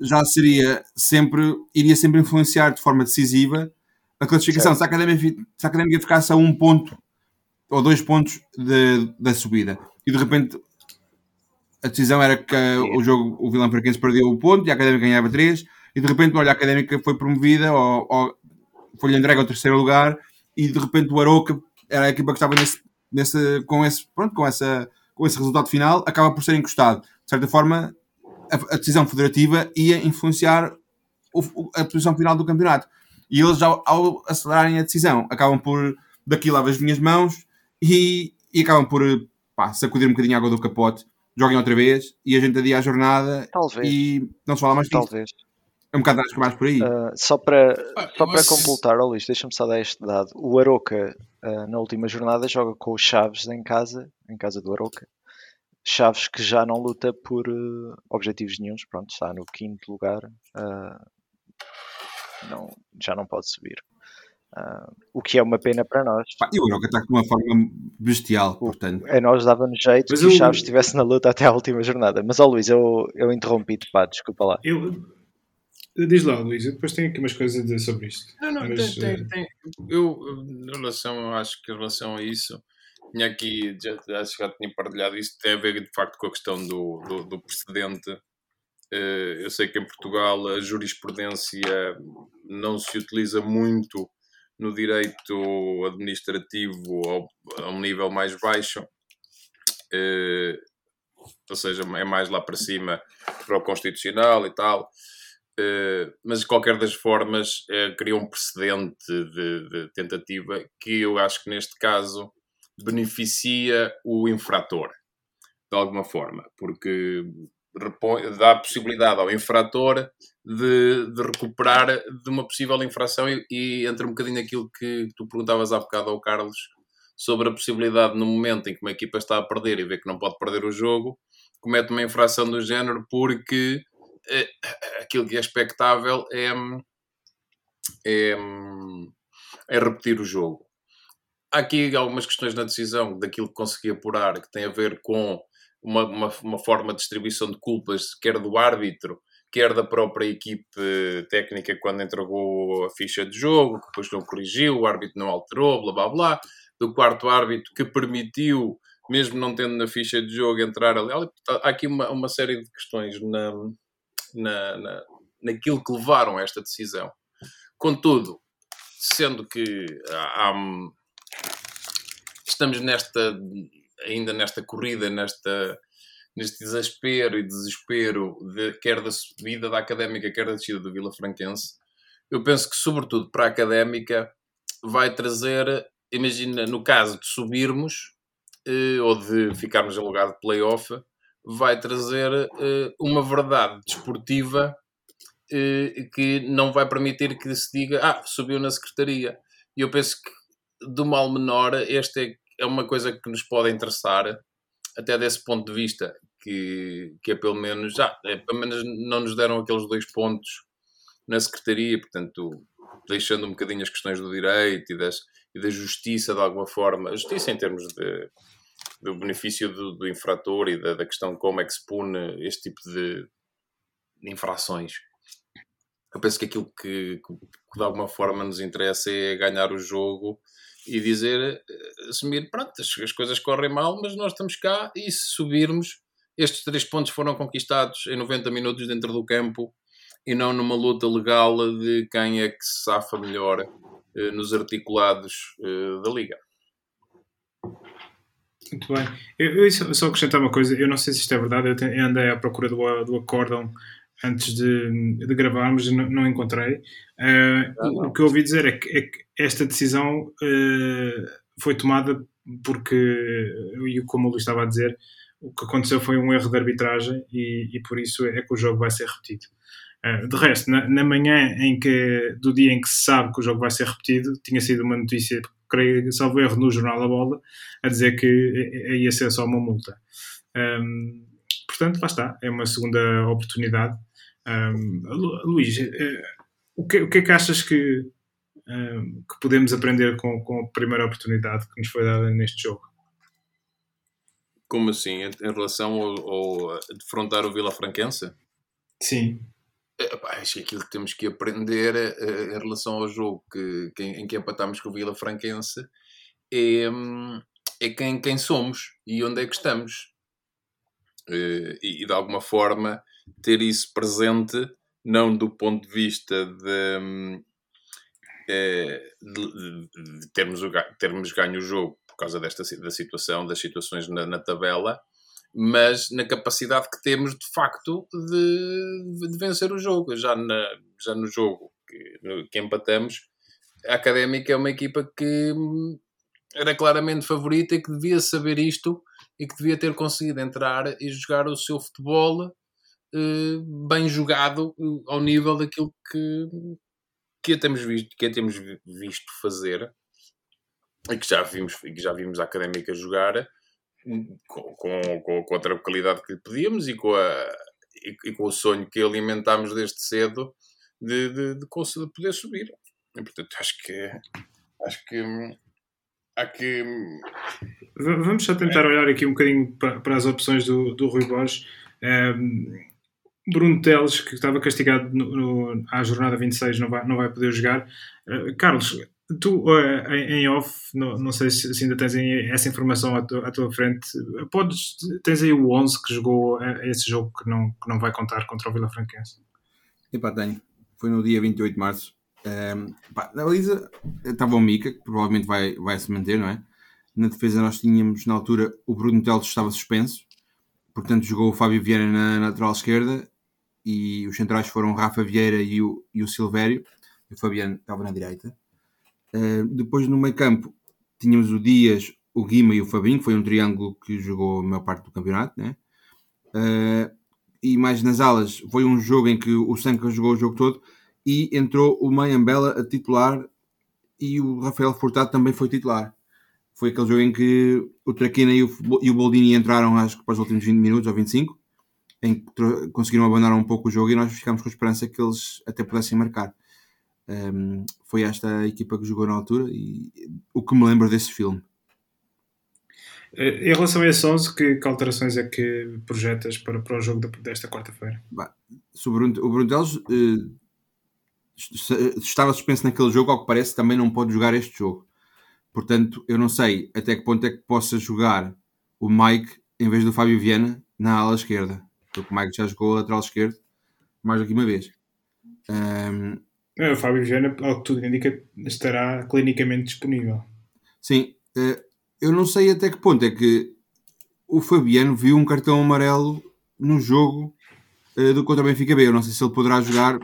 já, seria sempre, iria sempre influenciar de forma decisiva a classificação. Se a, académica, se a académica ficasse a um ponto ou dois pontos de, da subida e de repente a decisão era que o jogo, o Vilão Franquense perdeu o ponto e a Académica ganhava três e de repente, olha, a Académica foi promovida ou, ou foi-lhe entregue ao terceiro lugar e de repente o Aroca era a equipa que estava nesse, nesse, com, esse, pronto, com essa com esse resultado final, acaba por ser encostado. De certa forma, a, a decisão federativa ia influenciar o, a posição final do campeonato. E eles, ao, ao, acelerarem a decisão, acabam por daqui lavo as minhas mãos e, e acabam por pá, sacudir um bocadinho a água do capote, joguem outra vez e a gente adia a jornada Talvez. e não se fala mais disso. Talvez. É um bocado mais por aí. Uh, só para, ah, só para completar, oh, Luís, deixa-me só dar este dado. O Aroca, uh, na última jornada, joga com o Chaves em casa, em casa do Aroca. Chaves que já não luta por uh, objetivos nenhums, pronto, está no quinto lugar, não, já não pode subir. o que é uma pena para nós. e o Aroca está de uma forma bestial, portanto. A nós dava-nos jeito Mas que eu... o Chaves estivesse na luta até a última jornada. Mas, ó oh, Luís, eu, eu interrompi-te, pá, desculpa lá. Eu, Diz lá, Luís, eu depois tenho aqui umas coisas a dizer sobre isto. Não, não, Mas, tem, tem, tem. Eu, em relação, acho que em relação a isso, tinha aqui, já, já tinha partilhado isso, tem a ver de facto com a questão do, do, do precedente. Eh, eu sei que em Portugal a jurisprudência não se utiliza muito no direito administrativo ao, a um nível mais baixo, eh, ou seja, é mais lá para cima para o constitucional e tal. Uh, mas de qualquer das formas uh, criou um precedente de, de, tentativa que eu acho que neste caso beneficia o infrator de alguma forma, porque dá a possibilidade ao infrator de, de, recuperar de uma possível infração e, e entra um bocadinho aquilo que tu perguntavas há bocado ao Carlos sobre a possibilidade no momento em que uma equipa está a perder e vê que não pode perder o jogo, comete uma infração do género porque é, aquilo que é expectável é, é, é repetir o jogo. Há aqui algumas questões na decisão daquilo que consegui apurar que tem a ver com uma, uma, uma forma de distribuição de culpas, quer do árbitro, quer da própria equipe técnica quando entregou a ficha de jogo, que depois não corrigiu, o árbitro não alterou, blá blá blá, do quarto árbitro que permitiu, mesmo não tendo na ficha de jogo, entrar ali. Há aqui uma, uma série de questões na, na, na, naquilo que levaram a esta decisão. Contudo, sendo que há, estamos nesta ainda nesta corrida, nesta, neste desespero e desespero de, quer da subida da académica, quer da descida do Vila Franquense, eu penso que, sobretudo para a académica, vai trazer, imagina, no caso de subirmos eh, ou de ficarmos em lugar de playoff, vai trazer uh, uma verdade desportiva uh, que não vai permitir que se diga, ah, subiu na secretaria. E eu penso que, do mal menor, esta é, é uma coisa que nos pode interessar, até desse ponto de vista, que, que é pelo menos, ah, é, pelo menos não nos deram aqueles dois pontos na secretaria, portanto, deixando um bocadinho as questões do direito e, das, e da justiça de alguma forma, a justiça em termos de do benefício do, do infrator e da, da, questão de como é que se pune este tipo de infrações. Eu penso que aquilo que, que, de alguma forma nos interessa é ganhar o jogo e dizer, eh, assumir, pronto, as, as coisas correm mal, mas nós estamos cá e se subirmos, estes três pontos foram conquistados em 90 minutos dentro do campo e não numa luta legal de quem é que se safa melhor eh, nos articulados eh, da Liga. Muito bem. Eu, eu só acrescentar uma coisa, eu não sei se isto é verdade, eu, andei à procura do, do acórdão antes de, de gravarmos, não, não encontrei. Uh, ah, o, o, que eu ouvi dizer é que, é que esta decisão uh, foi tomada porque, e como o Luís estava a dizer, o que aconteceu foi um erro de arbitragem e, e por isso é que o jogo vai ser repetido. Uh, de resto, na, na, manhã em que, do dia em que se sabe que o jogo vai ser repetido, tinha sido uma notícia creio, salvo erro, no Jornal da Bola, a dizer que ia ser só uma multa. Um, portanto, lá está, é uma segunda oportunidade. Um, Luís, eh, o que, o que é que achas que, um, que podemos aprender com, com a primeira oportunidade que nos foi dada neste jogo? Como assim? Em relação ao, ao defrontar o Vila Franquense? Sim. acho que aquilo que temos que aprender uh, em relação ao jogo que, que, em que empatámos com o Vila Franquense é, é quem, quem somos e onde é que estamos. Uh, e, e, de alguma forma ter isso presente, não do ponto de vista de, hum, eh, de, de, termos, termos ganho o jogo por causa desta da situação, das situações na, na tabela, mas na capacidade que temos de facto de, de vencer o jogo. Já, na, já no jogo que, no, que empatamos, a Académica é uma equipa que era claramente favorita e que devia saber isto e que devia ter conseguido entrar e jogar o seu futebol eh, bem jogado eh, ao nível daquilo que, que temos visto, que temos visto fazer e que já vimos, que já vimos a Académica jogar com, com, com, com a tranquilidade que lhe pedíamos e com, a, e, e, com o sonho que alimentámos desde cedo de, de, de, de poder subir. E, portanto, acho que acho que há que. Vamos só tentar é. olhar aqui um bocadinho para, para as opções do, do Rui Borges. Um, Bruno Teles, que estava castigado no, no, à jornada 26, não vai, não vai poder jogar. Uh, Carlos, tu uh, em, em, off, não, não sei se, se, ainda tens essa informação à, tu, à, tua frente, podes, tens aí o 11 que jogou esse jogo que não, que não vai contar contra o Vila Franquense? Epá, tenho. Foi no dia 28 de março. Um, pá, na baliza estava o Mica, que provavelmente vai, vai se manter, não é? Na defesa nós tínhamos, na altura, o Bruno Teles estava suspenso, portanto jogou o Fábio Vieira na, na lateral esquerda e os centrais foram Rafa Vieira e o, e o Silvério, e o Fabiano estava na direita. Uh, depois no meio campo tínhamos o Dias, o Guima e o Fabinho, foi um triângulo que jogou a maior parte do campeonato, né? Uh, e mais nas alas foi um jogo em que o Sanca jogou o jogo todo e entrou o Mayambela a titular e o Rafael Furtado também foi titular. Foi aquele jogo em que o Traquina e o, e o Boldini entraram, acho que para os últimos 20 minutos ou 25, em que conseguiram abandonar um pouco o jogo e nós ficámos com a esperança que eles até pudessem marcar. Um, foi esta a equipa que jogou na altura e o que me lembro desse filme. Eh, em relação a esse 11, que, que alterações é que projetas para, para o jogo desta quarta-feira? O Bruno Teles, uh, estava suspenso naquele jogo, ao que parece, também não pode jogar este jogo. Portanto, eu não sei até que ponto é que possa jogar o Mike em vez do Fábio Viana na ala esquerda. Porque o Mike já jogou a lateral esquerdo mais do que uma vez. Um... É, o Fábio Viana, ao que tudo indica, estará clinicamente disponível. Sim, eh, eu não sei até que ponto é que o Fabiano viu um cartão amarelo no jogo eh, do contra o Benfica B. Eu não sei se ele poderá jogar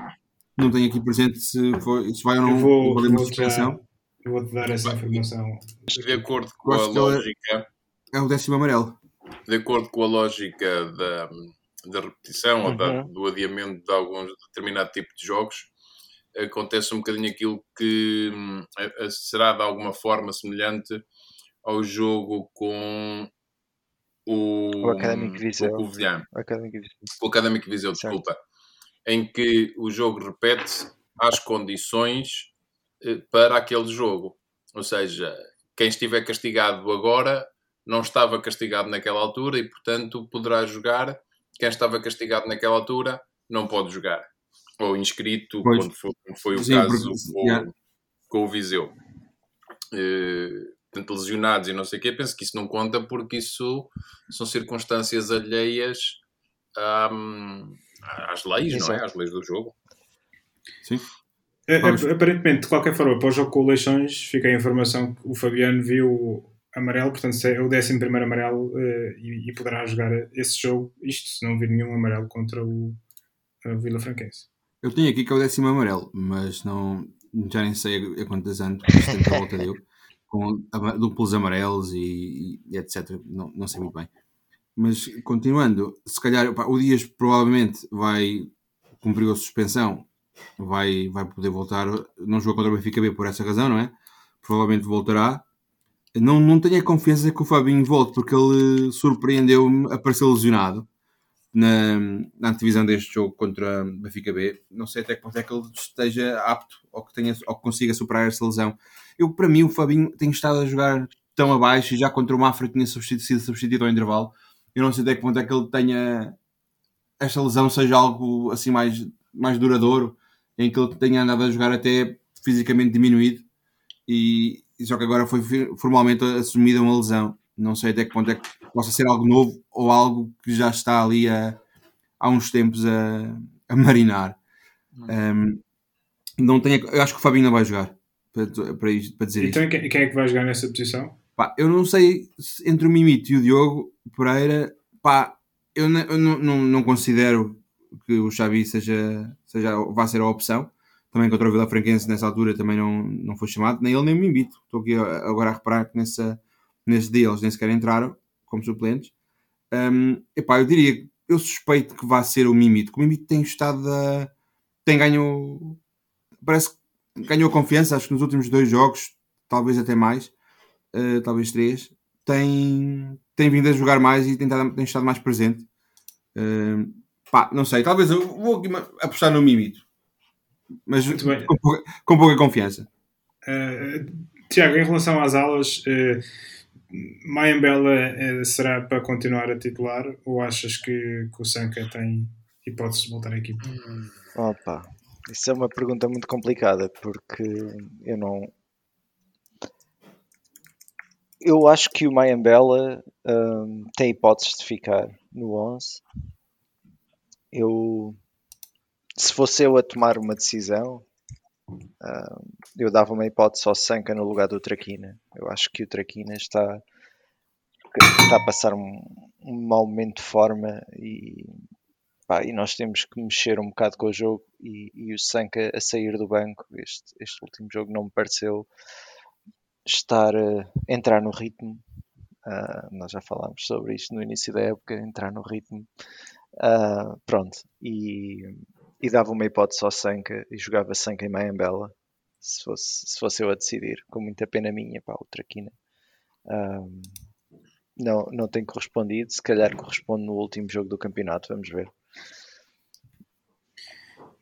não tenho aqui presente se, foi, se vai ou não eu vou, vou, vou te dar essa informação. De acordo com a lógica. É o décimo amarelo. De acordo com a lógica da, da repetição uhum. ou da, uhum. do adiamento de algum determinado tipo de jogos, acontece um bocadinho aquilo que hum, será de alguma forma semelhante ao jogo com o, o Académico Viseu. O Covilhã. O Académico Viseu, o Académico Viseu desculpa em que o jogo repete às condições eh, para aquele jogo. Ou seja, quem estiver castigado agora não estava castigado naquela altura e, portanto, poderá jogar. Quem estava castigado naquela altura não pode jogar. Ou inscrito, pois. quando foi, foi o Sim, caso porque... com, com, o Viseu. Uh, portanto, lesionados e não sei o quê, penso que isso não conta porque isso são circunstâncias alheias um, às leis, Exato. não é? Às leis do jogo. Sim. É, é, aparentemente, de qualquer forma, para o jogo com Leixões, fica a informação que o Fabiano viu amarelo, portanto é o 11 amarelo uh, e, e, poderá jogar esse jogo, isto se não vir nenhum amarelo contra o Vila Franquense. Eu tenho aqui que é o décimo amarelo, mas não, já nem sei a, quantos anos tempo a volta dele, com duplos amarelos e, e, etc. Não, não sei muito bem. Mas continuando, se calhar pá, o Dias provavelmente vai cumprir a suspensão, vai, vai poder voltar. Não jogou contra o Benfica B por essa razão, não é? Provavelmente voltará. Não, não tenho a confiança que o Fabinho volte, porque ele surpreendeu-me a aparecer lesionado na, na antevisão deste jogo contra o Benfica B. Não sei até que ponto é que ele esteja apto ou que, tenha, ou que consiga superar essa lesão. Eu, para mim, o Fabinho tem estado a jogar tão abaixo e já contra o Mafra tinha sido substituído ao intervalo eu não sei até que ponto é que ele tenha esta lesão seja algo assim mais, mais duradouro, em que ele tenha andado a jogar até fisicamente diminuído e só que agora foi formalmente assumida uma lesão. Não sei até que ponto é que possa ser algo novo ou algo que já está ali a, há uns tempos a, a marinar. Um, não tenho, eu acho que o Fabinho não vai jogar para, para, para dizer então, isso. Então quem é que vai jogar nessa posição? Pá, eu não sei entre o Mimito e o Diogo Pereira, pá, eu, eu não, não, não, considero que o Xavi seja, seja, vá ser a opção. Também contra o Vila Franquense nessa altura também não, não foi chamado, nem ele nem me invito. Estou aqui agora a reparar que nessa, nesse dia eles nem sequer entraram como suplentes. Um, epá, eu diria, eu suspeito que vai ser o Mimito, que o Mimito tem estado a, tem ganho, parece que ganhou confiança, acho que nos últimos dois jogos, talvez até mais, uh, talvez três, tem, tem vindo a jogar mais e tem, tem estado mais presente. Uh, pá, não sei, talvez eu vou apostar no Mimito, mas com pouca, com pouca, confiança. Uh, Tiago, em relação às aulas, uh, Mayambela uh, será para continuar a titular ou achas que, que o Sanka tem hipótese de voltar à equipe? Opa, isso é uma pergunta muito complicada porque eu não. Eu acho que o Mayambela um, tem hipóteses de ficar no 11. Eu, se fosse eu a tomar uma decisão, um, eu dava uma hipótese ao Sanka no lugar do Traquina. Eu acho que o Traquina está, está a passar um, um mau momento de forma e Pá, e nós temos que mexer um bocado com o jogo e, e o Sanka a sair do banco. Este, este último jogo não me pareceu estar a entrar no ritmo. Uh, nós já falámos sobre isto no início da época, entrar no ritmo. Uh, pronto, e, e, dava uma hipótese ao Sanka e jogava Sanka em Mayambela se fosse, se fosse eu a decidir, com muita pena minha, pá, o Traquina. Uh, não, não tem correspondido, se calhar corresponde no último jogo do campeonato, vamos ver.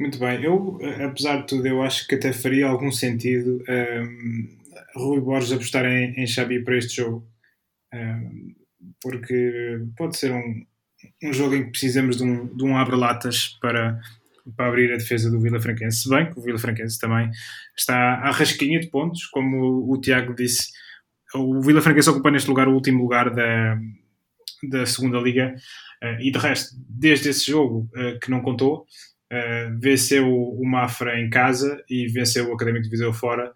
Muito bem, eu, apesar de tudo, eu acho que até faria algum sentido um, Rui Borges apostar em, em Xabi para este jogo, um, porque pode ser um, um jogo em que precisamos de um, de um abre-latas para, para abrir a defesa do Vila Franquense, se bem que o Vila Franquense também está à rasquinha de pontos, como o, Tiago disse, o Vila Franquense ocupa neste lugar o último lugar da, da segunda liga uh, e de resto, desde esse jogo uh, que não contou, uh, venceu o Mafra em casa e venceu o Académico de Viseu fora,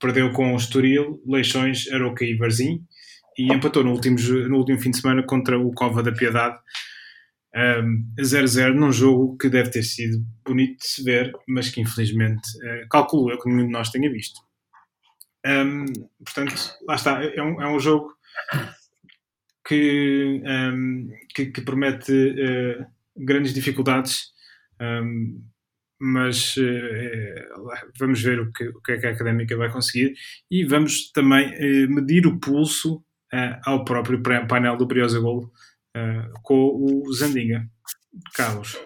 perdeu com o Estoril, Leixões, Aroca e Varzim e empatou no último, no último fim de semana contra o Cova da Piedade um, 0-0 num jogo que deve ter sido bonito de se ver, mas que infelizmente uh, calculo eu que nenhum de nós tenha visto. Um, portanto, lá está, é um, é um jogo que, um, que, que, promete uh, grandes dificuldades, mas uh, vamos ver o que, o que, é que a académica vai conseguir e vamos também medir o pulso ao próprio painel do Briosa Golo com o Zandinga. Carlos.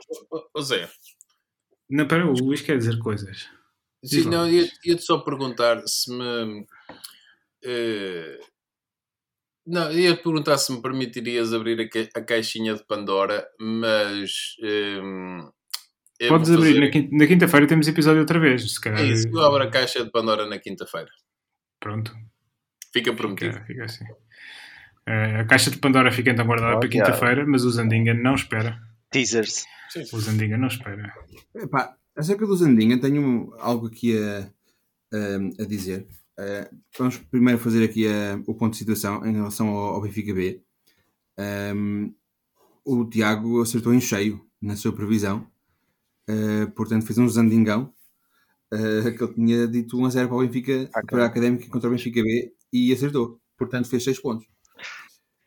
Ô Zé. Não, pera, o Luís quer dizer coisas. Sim, não, ia-te ia só perguntar se me. Uh, não, ia te perguntar se me permitirias abrir a, ca a caixinha de Pandora, mas. Um, Podes abrir, fazer... na quinta-feira temos episódio outra vez. Se calhar... É isso, eu abro a caixa de Pandora na quinta-feira. Pronto. Fica prometido. Fica, fica assim. Uh, a caixa de Pandora fica então guardada oh, para quinta-feira, mas o Zandinga não espera. Teasers. O Zandinga não espera. Epá, acerca do Zandinga, tenho algo aqui a, a, a dizer. Uh, vamos primeiro fazer aqui uh, o ponto de situação em relação ao, ao Benfica B. Um, o Tiago acertou em cheio na sua previsão, uh, portanto fez um zandingão que ele tinha dito 1 a 0 para o Benfica, okay. para a Académica contra o Benfica B e acertou, portanto fez 6 pontos,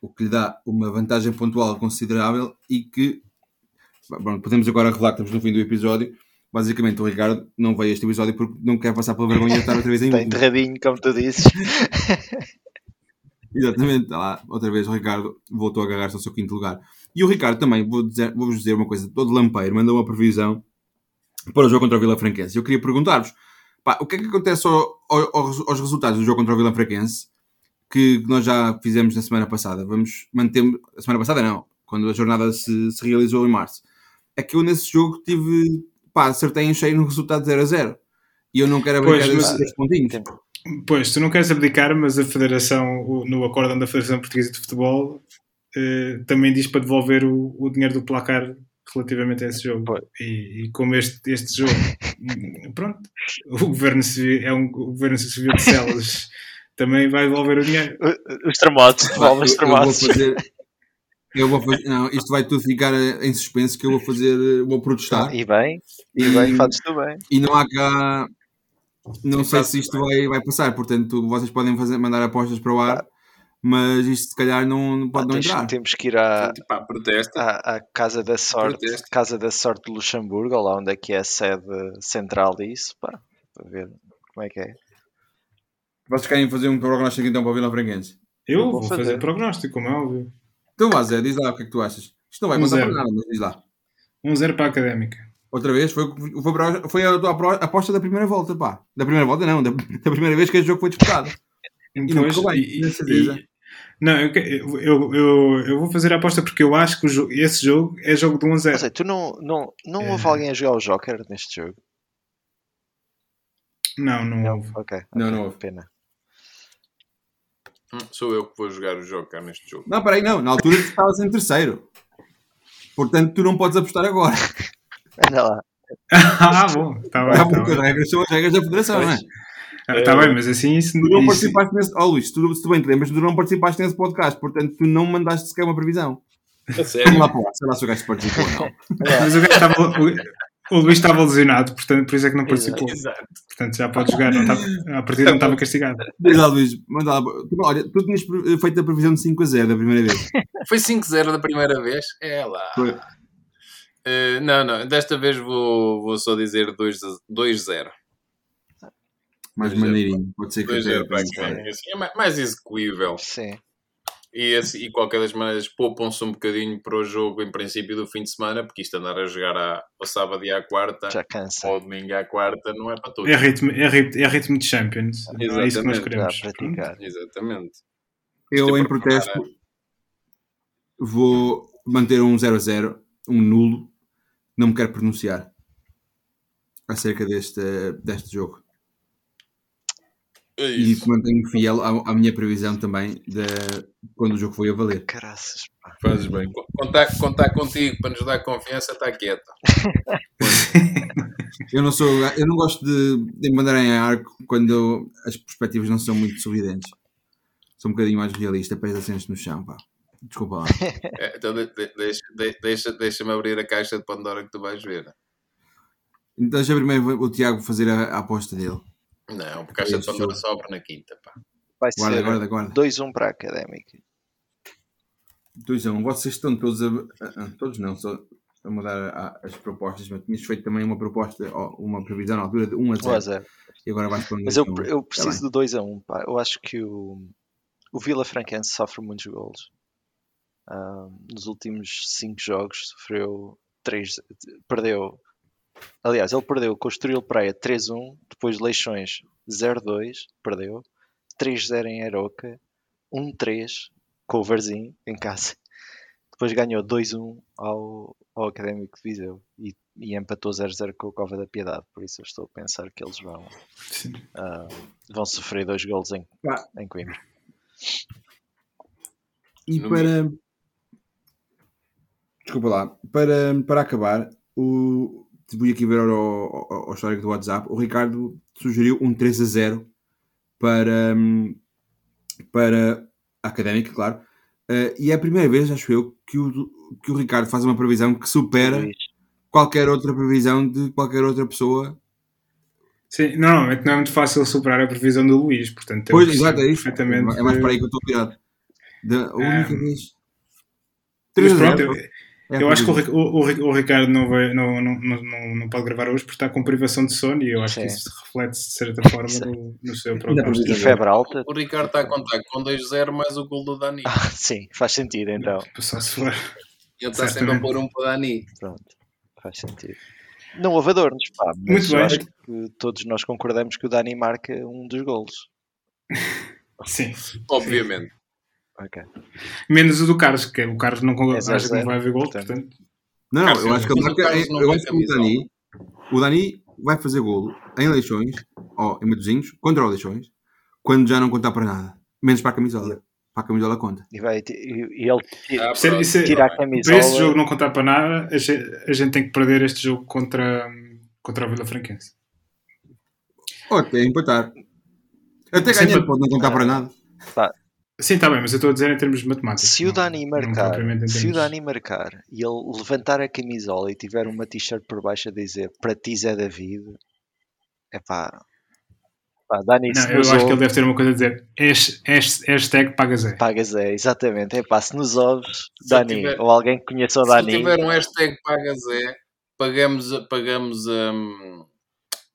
o que lhe dá uma vantagem pontual considerável e que bom, podemos agora revelar que estamos no fim do episódio Basicamente, o Ricardo não veio a este episódio porque não quer passar pela vergonha de estar outra vez em Está enterradinho, como tu dizes. Exatamente, lá, outra vez o Ricardo voltou a agarrar-se ao seu quinto lugar. E o Ricardo também, vou-vos dizer, vou dizer uma coisa, todo lampeiro, mandou uma previsão para o jogo contra o Vila Franquense. Eu queria perguntar-vos, o que é que acontece ao, ao, aos resultados do jogo contra o Vila Franquense que nós já fizemos na semana passada? Vamos manter, a semana passada não, quando a jornada se, se realizou em março. É que eu nesse jogo tive pá, acertei em cheio no resultado 0 a 0. E eu não quero abdicar pois, desses pontinhos. Pois, tu não queres abdicar, mas a Federação, no acórdão da Federação Portuguesa de Futebol, eh, também diz para devolver o, o, dinheiro do placar relativamente a esse jogo. E, e, como este, este jogo, pronto, o governo civil, é um o governo civil de Celas também vai devolver o dinheiro. Os termotes, devolve os termotes. Eu vou fazer, não, isto vai tudo ficar em suspenso que eu vou fazer, vou protestar. E bem, e bem, fazes tu bem. E não há cá, não sei se isto vai, vai passar, portanto vocês podem fazer, mandar apostas para o ar, mas isto se calhar não, pode ah, não entrar. Temos que ir à, tipo, à, à, Casa da Sorte. Casa da Sorte de Luxemburgo, lá onde é que é a sede central disso, pá, para ver como é que é. Vocês querem fazer um prognóstico então para o Vila Franquense? Eu, vou fazer. fazer prognóstico, como é óbvio. Então vá, Zé, diz lá o que é que tu achas. Isto não vai um para nada, mas diz lá. Um zero para a Académica. Outra vez? Foi, foi, foi a tua aposta da primeira volta, pá. Da primeira volta não, da, da primeira vez que este jogo foi disputado. e não bem, e, e, não, eu, eu, eu, eu, vou fazer a aposta porque eu acho que jogo, esse jogo é jogo de 1 a 0. Seja, tu não, não, não é... houve alguém a jogar o Joker neste jogo? Não, não, não houve. Ok, não, não houve. Pena. Hum, sou eu que vou jogar o Joker neste jogo. Não, peraí, não. Na altura tu estavas em terceiro. Portanto, tu não podes apostar agora. Anda lá. ah, bom. Tá bem, ah, porque as regras são as regras da Federação, não é? Está ah, bem, mas assim isso. Tu não isso... participaste nesse. Oh, Luís, tu, se tu bem te lembras, tu não participaste nesse podcast, portanto, tu não mandaste sequer uma previsão. É sério? lá para lá, sei lá se o gajo participou ou não. mas o gajo estava. O Luís estava lesionado, portanto, por isso é que não participou. Exato. Portanto, já pode jogar, não estava, a partida não estava castigado. Diz lá, Luís, manda lá. Olha, tu tinhas feito a previsão de 5 a 0 da primeira vez. Foi 5 a 0 da primeira vez? É lá. Foi. Uh, não, não, desta vez vou, vou só dizer 2 a 0 mais maneirinho, pode ser que até é, assim, é mais execuível. Sim. E, assim, e qualquer das maneiras poupam-se um bocadinho para o jogo em princípio do fim de semana, porque isto andar a jogar à, ao sábado e à quarta, Já cansa. ou domingo à quarta, não é para todos. É ritmo, é ritmo, é ritmo de Champions. Exatamente. É isso que nós queremos. Exatamente. Eu, em protesto, vou manter um 0 a 0, um nulo, não me quero pronunciar acerca deste, deste jogo. É e mantenho fiel à, à, minha previsão também de quando o jogo foi a valer. Caraças, pá. Fazes bem. Contar, contar contigo para nos dar confiança, está quieto. eu não sou, eu não gosto de, de mandar em arco quando as perspectivas não são muito sorridentes. Sou um bocadinho mais realista, pés assentos no chão, pá. Desculpa lá. É, então de, de, deixa, de, deixa, deixa-me abrir a caixa de Pandora que tu vais ver. Então deixa primeiro o Tiago fazer a, a aposta dele. Não, porque a de Pandora sobra na quinta, pá. Vai guarda, ser guarda, guarda. 2-1 para a Académica. 2-1. Vocês estão todos a... Todos não, só a mudar as propostas, mas tinhas feito também uma proposta, uma previsão na altura de 1 a 0. E agora vais para Mas eu, eu preciso tá do 2 a 1, pá. Eu acho que o, o Vila Franquense sofre muitos golos. Uh, nos últimos 5 jogos sofreu 3, perdeu Aliás, ele perdeu com o Estoril Praia 3-1, depois Leixões 0-2, perdeu, 3-0 em Aroca, 1-3 com o Varzim em casa. Depois ganhou 2-1 ao, ao Académico de Viseu e, e empatou 0-0 com o Cova da Piedade. Por isso eu estou a pensar que eles vão, uh, vão sofrer dois golos em, ah. em Coimbra. E para. Desculpa lá, para, para acabar, o, fui aqui ver ao, ao, ao, histórico do WhatsApp, o Ricardo sugeriu um 3 a 0 para, hum, para a Académica, claro. Uh, e é a primeira vez, acho eu, que o, que o Ricardo faz uma previsão que supera qualquer outra previsão de qualquer outra pessoa. Sim, normalmente não é muito fácil superar a previsão do Luís, portanto, pois, exato, é isso. É mais para aí que eu estou virado. Da única um, vez. 3 a 0. É eu acho que o, o, o, Ricardo não, vai, não, não, não, não, pode gravar hoje porque está com privação de sono e eu acho Sim. que isso reflete de certa forma no, no seu próprio. E febre alta. O Ricardo está a contar com 2-0 mais o gol do Dani. Ah, sim, faz sentido então. Se for. Ele está sempre a pôr um para o Dani. Pronto, faz sentido. Não houve adornos, pá, mas Muito acho que todos nós concordamos que o Dani marca um dos golos. Sim. Obviamente. Okay. Menos o do Carlos, que é, o Carlos não, é acho que não vai haver gol, portanto. Não, eu acho que, eu, eu acho que o Dani, o Dani vai fazer golo em Leixões, ou em Matosinhos, contra o Leixões, quando já não contar para nada. Menos para a camisola. Para a camisola conta. E, vai, e, ele tira, ah, isso, tira a camisola. Para esse jogo não contar para nada, a gente, a gente tem que perder este jogo contra, contra a Vila Franquense. Ok, empatar. Até ganhando, pode não contar para nada. Pá, Sim, está bem, mas eu estou a dizer em termos matemáticos. Se o Dani marcar, termos... se o Dani marcar e ele levantar a camisola e tiver uma t-shirt por baixo a dizer para ti Zé David, é pá. Pá, Dani, não, eu acho ouve... que ele deve ter uma coisa a dizer. Hashtag paga Zé. Paga Zé, exatamente. É pá, se nos ouves, se Dani, tiver... ou alguém que conheça o Dani. Se tiver um hashtag paga Zé, pagamos, pagamos, um,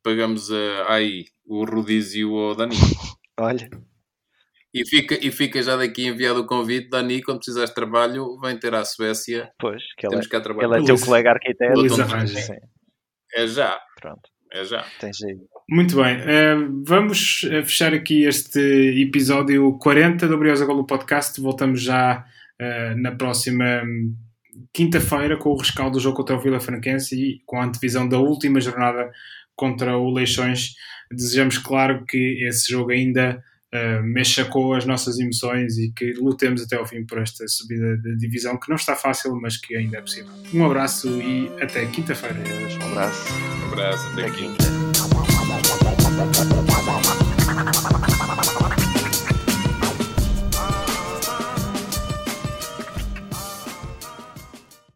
pagamos uh, aí o rodízio ao Dani. Olha. E fica, e fica já daqui enviado o convite, Dani, quando precisares de trabalho, vem ter à Suécia. Pois, que Temos ele, é, ele é teu colega arquiteto. É já. Pronto. É já. Tem jeito. Muito bem. Uh, vamos eh, fechar aqui este episódio 40 do Briosa Golo Podcast. Voltamos já uh, na próxima hum, quinta-feira com o rescaldo do jogo contra o Vila Franquense e com a antevisão da última jornada contra o Leixões. Desejamos, claro, que esse jogo ainda uh, mexa com as nossas emoções e que lutemos até ao fim por esta subida de divisão que não está fácil, mas que ainda é possível. Um abraço e até quinta-feira. Um abraço. Um abraço, até, até quinta. quinta.